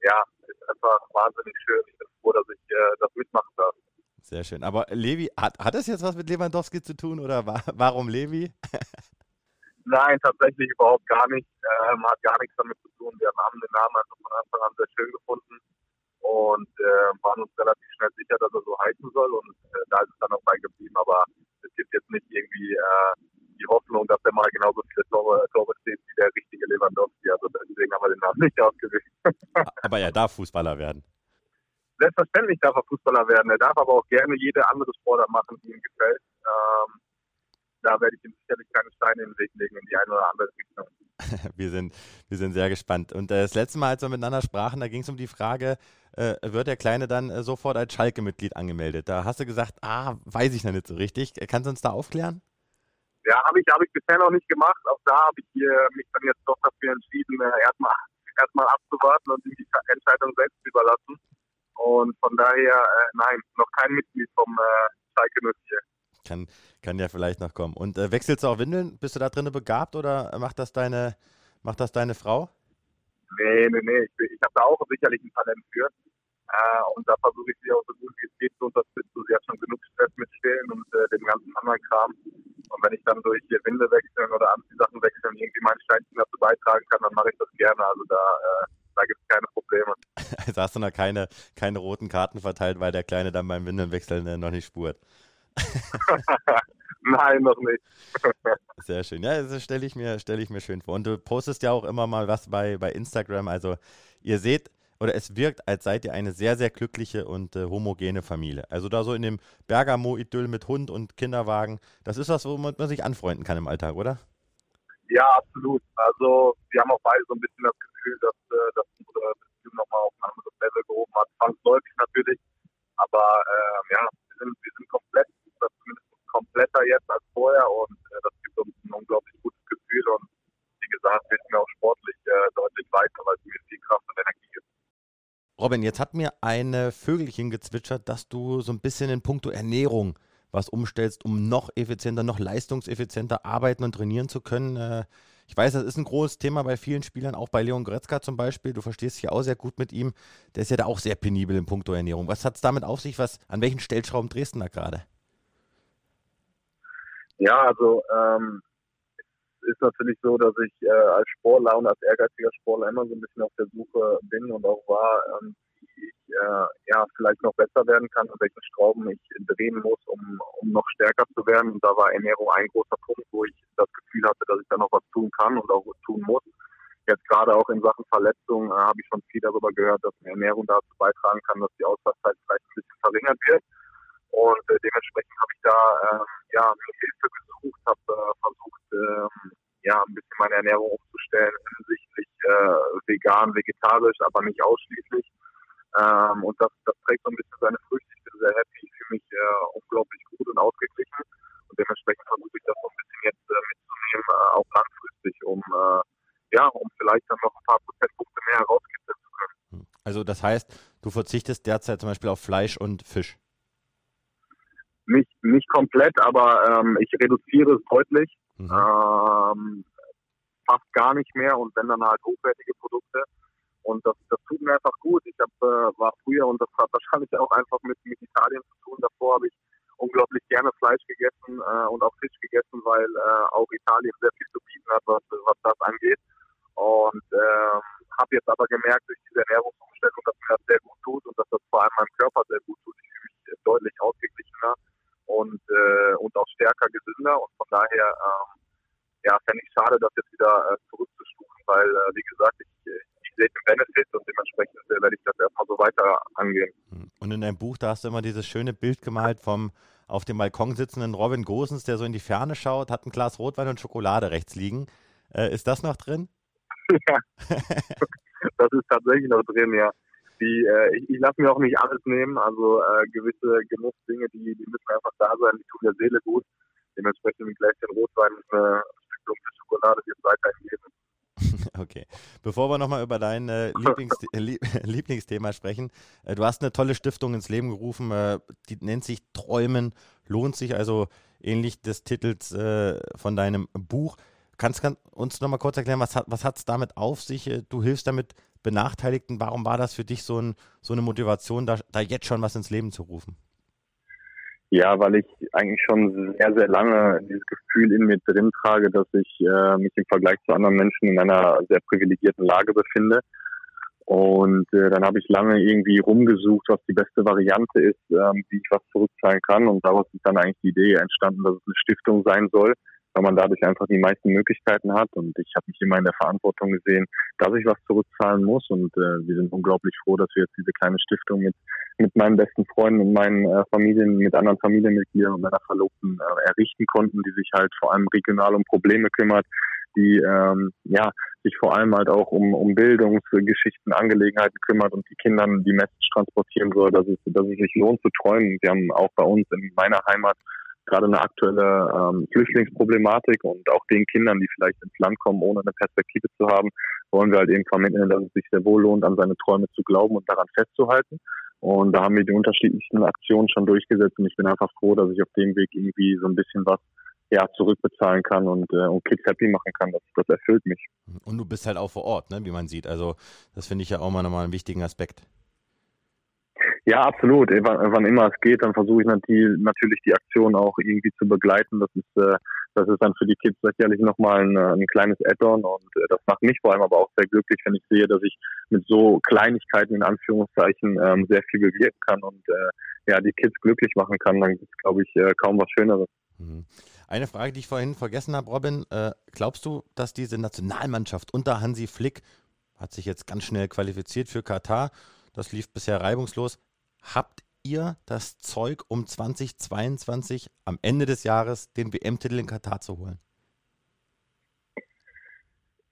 ja, ist einfach wahnsinnig schön. Ich bin froh, dass ich äh, das mitmachen darf. Sehr schön. Aber Levi, hat, hat das jetzt was mit Lewandowski zu tun oder wa warum Levi? Nein, tatsächlich überhaupt gar nicht. Ähm, hat gar nichts damit zu tun. Wir haben den Namen also von Anfang an sehr schön gefunden und äh, waren uns relativ schnell sicher, dass er so heißen soll und äh, da ist es dann auch bei geblieben. Aber es gibt jetzt nicht irgendwie äh, die Hoffnung, dass er mal genauso viele Tore, Tore steht wie der richtige Lewandowski. Also deswegen haben wir den Namen nicht ausgewählt. Aber er darf Fußballer werden. Selbstverständlich darf er Fußballer werden. Er darf aber auch gerne jede andere Sportart machen, die ihm gefällt. Ähm, da werde ich ihm sicherlich keine Steine in den Weg legen in die eine oder andere Richtung. wir, sind, wir sind sehr gespannt. Und äh, das letzte Mal, als wir miteinander sprachen, da ging es um die Frage, äh, wird der Kleine dann äh, sofort als Schalke-Mitglied angemeldet? Da hast du gesagt, ah, weiß ich noch nicht so richtig. Kannst du uns da aufklären? Ja, habe ich, hab ich bisher noch nicht gemacht. Auch da habe ich mich dann jetzt doch dafür entschieden, äh, erstmal erstmal abzuwarten und ihm die Entscheidung selbst überlassen. Und von daher, äh, nein, noch kein Mitglied vom äh, Schalke 04. Kann, kann ja vielleicht noch kommen. Und äh, wechselst du auch Windeln? Bist du da drin begabt oder macht das deine, macht das deine Frau? Nee, nee, nee. Ich, ich habe da auch sicherlich ein Talent für. Äh, und da versuche ich sie auch so gut wie es geht zu unterstützen. Sie hat schon genug Stress mit Stillen und äh, dem ganzen anderen Kram. Und wenn ich dann durch Winde wechseln oder Anziehsachen wechseln irgendwie mein Steinchen dazu beitragen kann, dann mache ich das gerne. Also da, äh, da gibt es keine Probleme. Also hast du noch keine, keine roten Karten verteilt, weil der Kleine dann beim Windelwechseln äh, noch nicht spurt. Nein, noch nicht. Sehr schön. Ja, das stelle ich, mir, stell ich mir schön vor. Und du postest ja auch immer mal was bei, bei Instagram. Also ihr seht, oder es wirkt, als seid ihr eine sehr, sehr glückliche und äh, homogene Familie. Also da so in dem Bergamo-Idyll mit Hund und Kinderwagen, das ist was, womit man sich anfreunden kann im Alltag, oder? Ja, absolut. Also wir haben auch beide so ein bisschen das Gefühl, dass, äh, dass unsere Beziehung nochmal auf ein anderes Level gehoben hat. Zwangsläufig natürlich. Aber ähm, ja, wir sind, wir sind komplett, zumindest kompletter jetzt als vorher und äh, das gibt uns ein unglaublich gutes Gefühl und wie gesagt, wir sind auch sportlich äh, deutlich weiter, weil es mir viel Kraft und Energie gibt. Robin, jetzt hat mir eine Vögelchen gezwitschert, dass du so ein bisschen in puncto Ernährung was umstellst, um noch effizienter, noch leistungseffizienter arbeiten und trainieren zu können. Ich weiß, das ist ein großes Thema bei vielen Spielern, auch bei Leon Goretzka zum Beispiel. Du verstehst dich auch sehr gut mit ihm. Der ist ja da auch sehr penibel in puncto Ernährung. Was hat es damit auf sich? Was, an welchen Stellschrauben drehst du da gerade? Ja, also ähm, ist natürlich so, dass ich äh, als Sportler und als ehrgeiziger Sportler immer so ein bisschen auf der Suche bin und auch war, ähm, ich äh, ja vielleicht noch besser werden kann und welche Schrauben ich drehen muss, um, um noch stärker zu werden. Und da war Ernährung ein großer Punkt, wo ich das Gefühl hatte, dass ich da noch was tun kann und auch tun muss. Jetzt gerade auch in Sachen Verletzungen äh, habe ich schon viel darüber gehört, dass Ernährung dazu beitragen kann, dass die Ausfallzeit vielleicht ein bisschen verringert wird. Und äh, dementsprechend habe ich da äh, ja, Hilfe gesucht, habe äh, versucht, äh, ja, ein bisschen meine Ernährung umzustellen hinsichtlich äh, vegan, vegetarisch, aber nicht ausschließlich. Ähm, und das, das trägt so ein bisschen seine Früchte. Ich bin sehr happy, ich fühle mich äh, unglaublich gut und ausgeglichen. Und dementsprechend versuche ich das so ein bisschen jetzt äh, mitzunehmen, äh, auch langfristig, um äh, ja, um vielleicht dann noch ein paar Prozentpunkte mehr herauskitzeln zu können. Hm. Also das heißt, du verzichtest derzeit zum Beispiel auf Fleisch und Fisch nicht, nicht komplett, aber ähm, ich reduziere es deutlich. Mhm. Ähm, fast gar nicht mehr und wenn dann halt hochwertige Produkte. Und das, das tut mir einfach gut. Ich hab, äh, war früher, und das hat wahrscheinlich auch einfach mit, mit Italien zu tun, davor habe ich unglaublich gerne Fleisch gegessen äh, und auch Fisch gegessen, weil äh, auch Italien sehr viel zu bieten hat, was, was das angeht. Und äh, habe jetzt aber gemerkt durch diese Ernährungsumstellung, dass mir das sehr gut tut und dass das vor allem meinem Körper sehr gut tut. Ich fühle mich deutlich ausgeglichener und, äh, und auch stärker, gesünder. Und von daher, ähm, ja, fände ich schade, das jetzt wieder äh, zurückzustufen, weil, äh, wie gesagt, ich, ich sehe den Benefit und dementsprechend äh, werde ich das erstmal so weiter angehen. Hm. Und in deinem Buch, da hast du immer dieses schöne Bild gemalt vom auf dem Balkon sitzenden Robin Gosens, der so in die Ferne schaut, hat ein Glas Rotwein und Schokolade rechts liegen. Äh, ist das noch drin? ja, das ist tatsächlich noch drin, ja die, äh, ich, ich lasse mir auch nicht alles nehmen. Also äh, gewisse Genussdinge, die, die müssen einfach da sein, die tun der Seele gut. Dementsprechend ein Gläschen Rotwein und eine Stück dunkle Schokolade wird weiterhin geben. Okay. Bevor wir nochmal über dein äh, Lieblings Lieblingsthema sprechen, äh, du hast eine tolle Stiftung ins Leben gerufen, äh, die nennt sich Träumen lohnt sich, also ähnlich des Titels äh, von deinem Buch. Kannst du uns nochmal kurz erklären, was hat es was damit auf sich? Äh, du hilfst damit Benachteiligten. Warum war das für dich so, ein, so eine Motivation, da, da jetzt schon was ins Leben zu rufen? Ja, weil ich eigentlich schon sehr, sehr lange dieses Gefühl in mir drin trage, dass ich äh, mich im Vergleich zu anderen Menschen in einer sehr privilegierten Lage befinde. Und äh, dann habe ich lange irgendwie rumgesucht, was die beste Variante ist, ähm, wie ich was zurückzahlen kann. Und daraus ist dann eigentlich die Idee entstanden, dass es eine Stiftung sein soll, weil man dadurch einfach die meisten Möglichkeiten hat. Und ich habe mich immer in der Verantwortung gesehen, dass ich was zurückzahlen muss. Und äh, wir sind unglaublich froh, dass wir jetzt diese kleine Stiftung mit mit meinen besten Freunden und meinen äh, Familien, mit anderen Familienmitgliedern und meiner Verlobten äh, errichten konnten, die sich halt vor allem regional um Probleme kümmert, die ähm, ja sich vor allem halt auch um, um Bildungsgeschichten, Angelegenheiten kümmert und die Kindern die Message transportieren soll, dass es, dass es sich lohnt zu träumen. Wir haben auch bei uns in meiner Heimat gerade eine aktuelle ähm, Flüchtlingsproblematik und auch den Kindern, die vielleicht ins Land kommen, ohne eine Perspektive zu haben, wollen wir halt eben vermitteln, dass es sich sehr wohl lohnt, an seine Träume zu glauben und daran festzuhalten. Und da haben wir die unterschiedlichsten Aktionen schon durchgesetzt und ich bin einfach froh, dass ich auf dem Weg irgendwie so ein bisschen was ja, zurückbezahlen kann und, äh, und Kids happy machen kann. Das, das erfüllt mich. Und du bist halt auch vor Ort, ne, wie man sieht. Also das finde ich ja auch mal nochmal einen wichtigen Aspekt. Ja, absolut. Wann, wann immer es geht, dann versuche ich natürlich die Aktion auch irgendwie zu begleiten. Das ist, äh, das ist dann für die Kids sicherlich nochmal ein, ein kleines Add-on und äh, das macht mich vor allem aber auch sehr glücklich, wenn ich sehe, dass ich mit so Kleinigkeiten in Anführungszeichen ähm, sehr viel bewirken kann und äh, ja, die Kids glücklich machen kann. Dann gibt es, glaube ich, äh, kaum was Schöneres. Mhm. Eine Frage, die ich vorhin vergessen habe, Robin. Äh, glaubst du, dass diese Nationalmannschaft unter Hansi Flick hat sich jetzt ganz schnell qualifiziert für Katar? Das lief bisher reibungslos. Habt ihr das Zeug, um 2022 am Ende des Jahres den WM-Titel in Katar zu holen?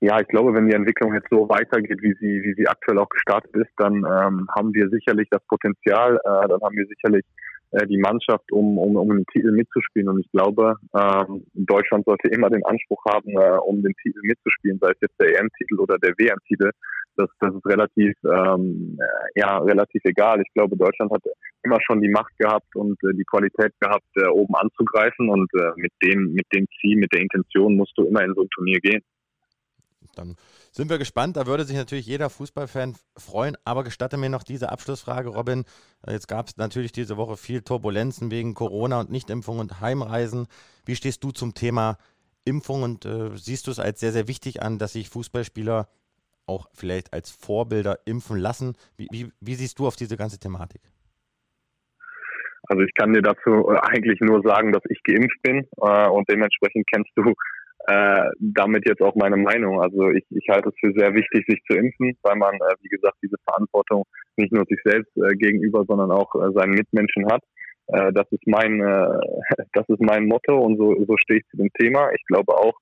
Ja, ich glaube, wenn die Entwicklung jetzt so weitergeht, wie sie, wie sie aktuell auch gestartet ist, dann ähm, haben wir sicherlich das Potenzial, äh, dann haben wir sicherlich die Mannschaft, um, um, um den Titel mitzuspielen. Und ich glaube, ähm, Deutschland sollte immer den Anspruch haben, äh, um den Titel mitzuspielen, sei es jetzt der EM-Titel oder der WM-Titel das, das ist relativ, ähm, äh, ja, relativ egal. Ich glaube, Deutschland hat immer schon die Macht gehabt und äh, die Qualität gehabt, äh, oben anzugreifen und äh, mit dem, mit dem Ziel, mit der Intention musst du immer in so ein Turnier gehen. Dann sind wir gespannt. Da würde sich natürlich jeder Fußballfan freuen. Aber gestatte mir noch diese Abschlussfrage, Robin. Äh, jetzt gab es natürlich diese Woche viel Turbulenzen wegen Corona und Nichtimpfung und Heimreisen. Wie stehst du zum Thema Impfung und äh, siehst du es als sehr, sehr wichtig an, dass sich Fußballspieler auch vielleicht als Vorbilder impfen lassen. Wie, wie, wie siehst du auf diese ganze Thematik? Also ich kann dir dazu äh, eigentlich nur sagen, dass ich geimpft bin äh, und dementsprechend kennst du äh, damit jetzt auch meine Meinung. Also ich, ich halte es für sehr wichtig, sich zu impfen, weil man, äh, wie gesagt, diese Verantwortung nicht nur sich selbst äh, gegenüber, sondern auch äh, seinen Mitmenschen hat. Äh, das ist mein, äh, das ist mein Motto und so, so stehe ich zu dem Thema. Ich glaube auch,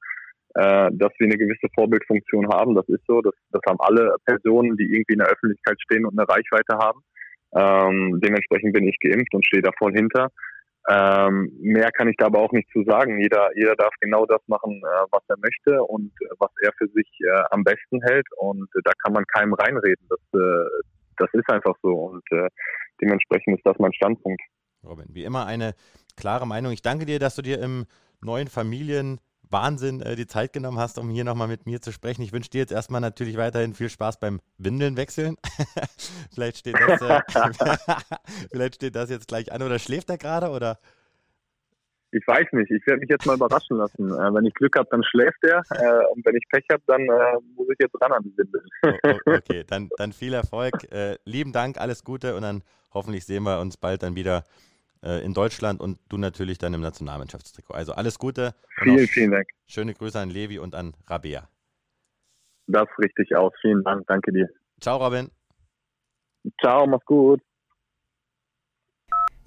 äh, dass wir eine gewisse Vorbildfunktion haben. Das ist so. Das, das haben alle Personen, die irgendwie in der Öffentlichkeit stehen und eine Reichweite haben. Ähm, dementsprechend bin ich geimpft und stehe da voll hinter. Ähm, mehr kann ich da aber auch nicht zu sagen. Jeder, jeder darf genau das machen, äh, was er möchte und äh, was er für sich äh, am besten hält. Und äh, da kann man keinem reinreden. Das, äh, das ist einfach so. Und äh, dementsprechend ist das mein Standpunkt. Robin, wie immer eine klare Meinung. Ich danke dir, dass du dir im neuen Familien Wahnsinn äh, die Zeit genommen hast, um hier nochmal mit mir zu sprechen. Ich wünsche dir jetzt erstmal natürlich weiterhin viel Spaß beim Windeln wechseln. vielleicht, steht das, äh, vielleicht steht das jetzt gleich an. Oder schläft er gerade? Oder? Ich weiß nicht. Ich werde mich jetzt mal überraschen lassen. Äh, wenn ich Glück habe, dann schläft er. Äh, und wenn ich Pech habe, dann äh, muss ich jetzt ran an die Windeln. oh, okay, dann, dann viel Erfolg. Äh, lieben Dank, alles Gute und dann hoffentlich sehen wir uns bald dann wieder äh, in Deutschland und du natürlich dann im Nationalmannschaftstrikot. Also alles Gute. Vielen, vielen Dank. Schöne Grüße an Levi und an Rabea. Das richtig aus. Vielen Dank. Danke dir. Ciao, Robin. Ciao, mach's gut.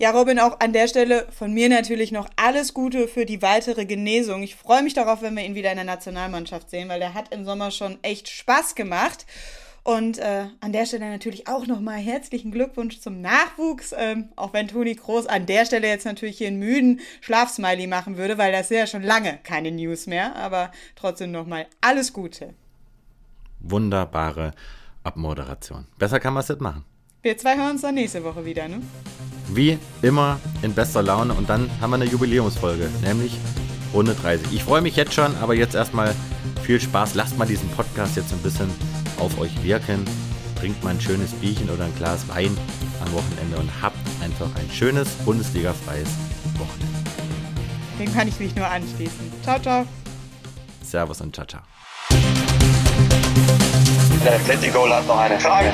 Ja, Robin, auch an der Stelle von mir natürlich noch alles Gute für die weitere Genesung. Ich freue mich darauf, wenn wir ihn wieder in der Nationalmannschaft sehen, weil der hat im Sommer schon echt Spaß gemacht. Und äh, an der Stelle natürlich auch nochmal herzlichen Glückwunsch zum Nachwuchs, ähm, auch wenn Toni Groß an der Stelle jetzt natürlich hier einen müden Schlafsmiley machen würde, weil das ist ja schon lange keine News mehr, aber trotzdem nochmal alles Gute. Wunderbare Abmoderation. Besser kann man es nicht machen. Wir zwei hören uns dann nächste Woche wieder, ne? Wie immer in bester Laune und dann haben wir eine Jubiläumsfolge, nämlich Runde 30. Ich freue mich jetzt schon, aber jetzt erstmal viel Spaß. Lasst mal diesen Podcast jetzt ein bisschen auf euch wirken. Trinkt mal ein schönes Bierchen oder ein Glas Wein am Wochenende und habt einfach ein schönes Bundesliga-freies Wochenende. Dem kann ich mich nur anschließen. Ciao, ciao. Servus und ciao, ciao. Der Atletico hat noch eine Frage.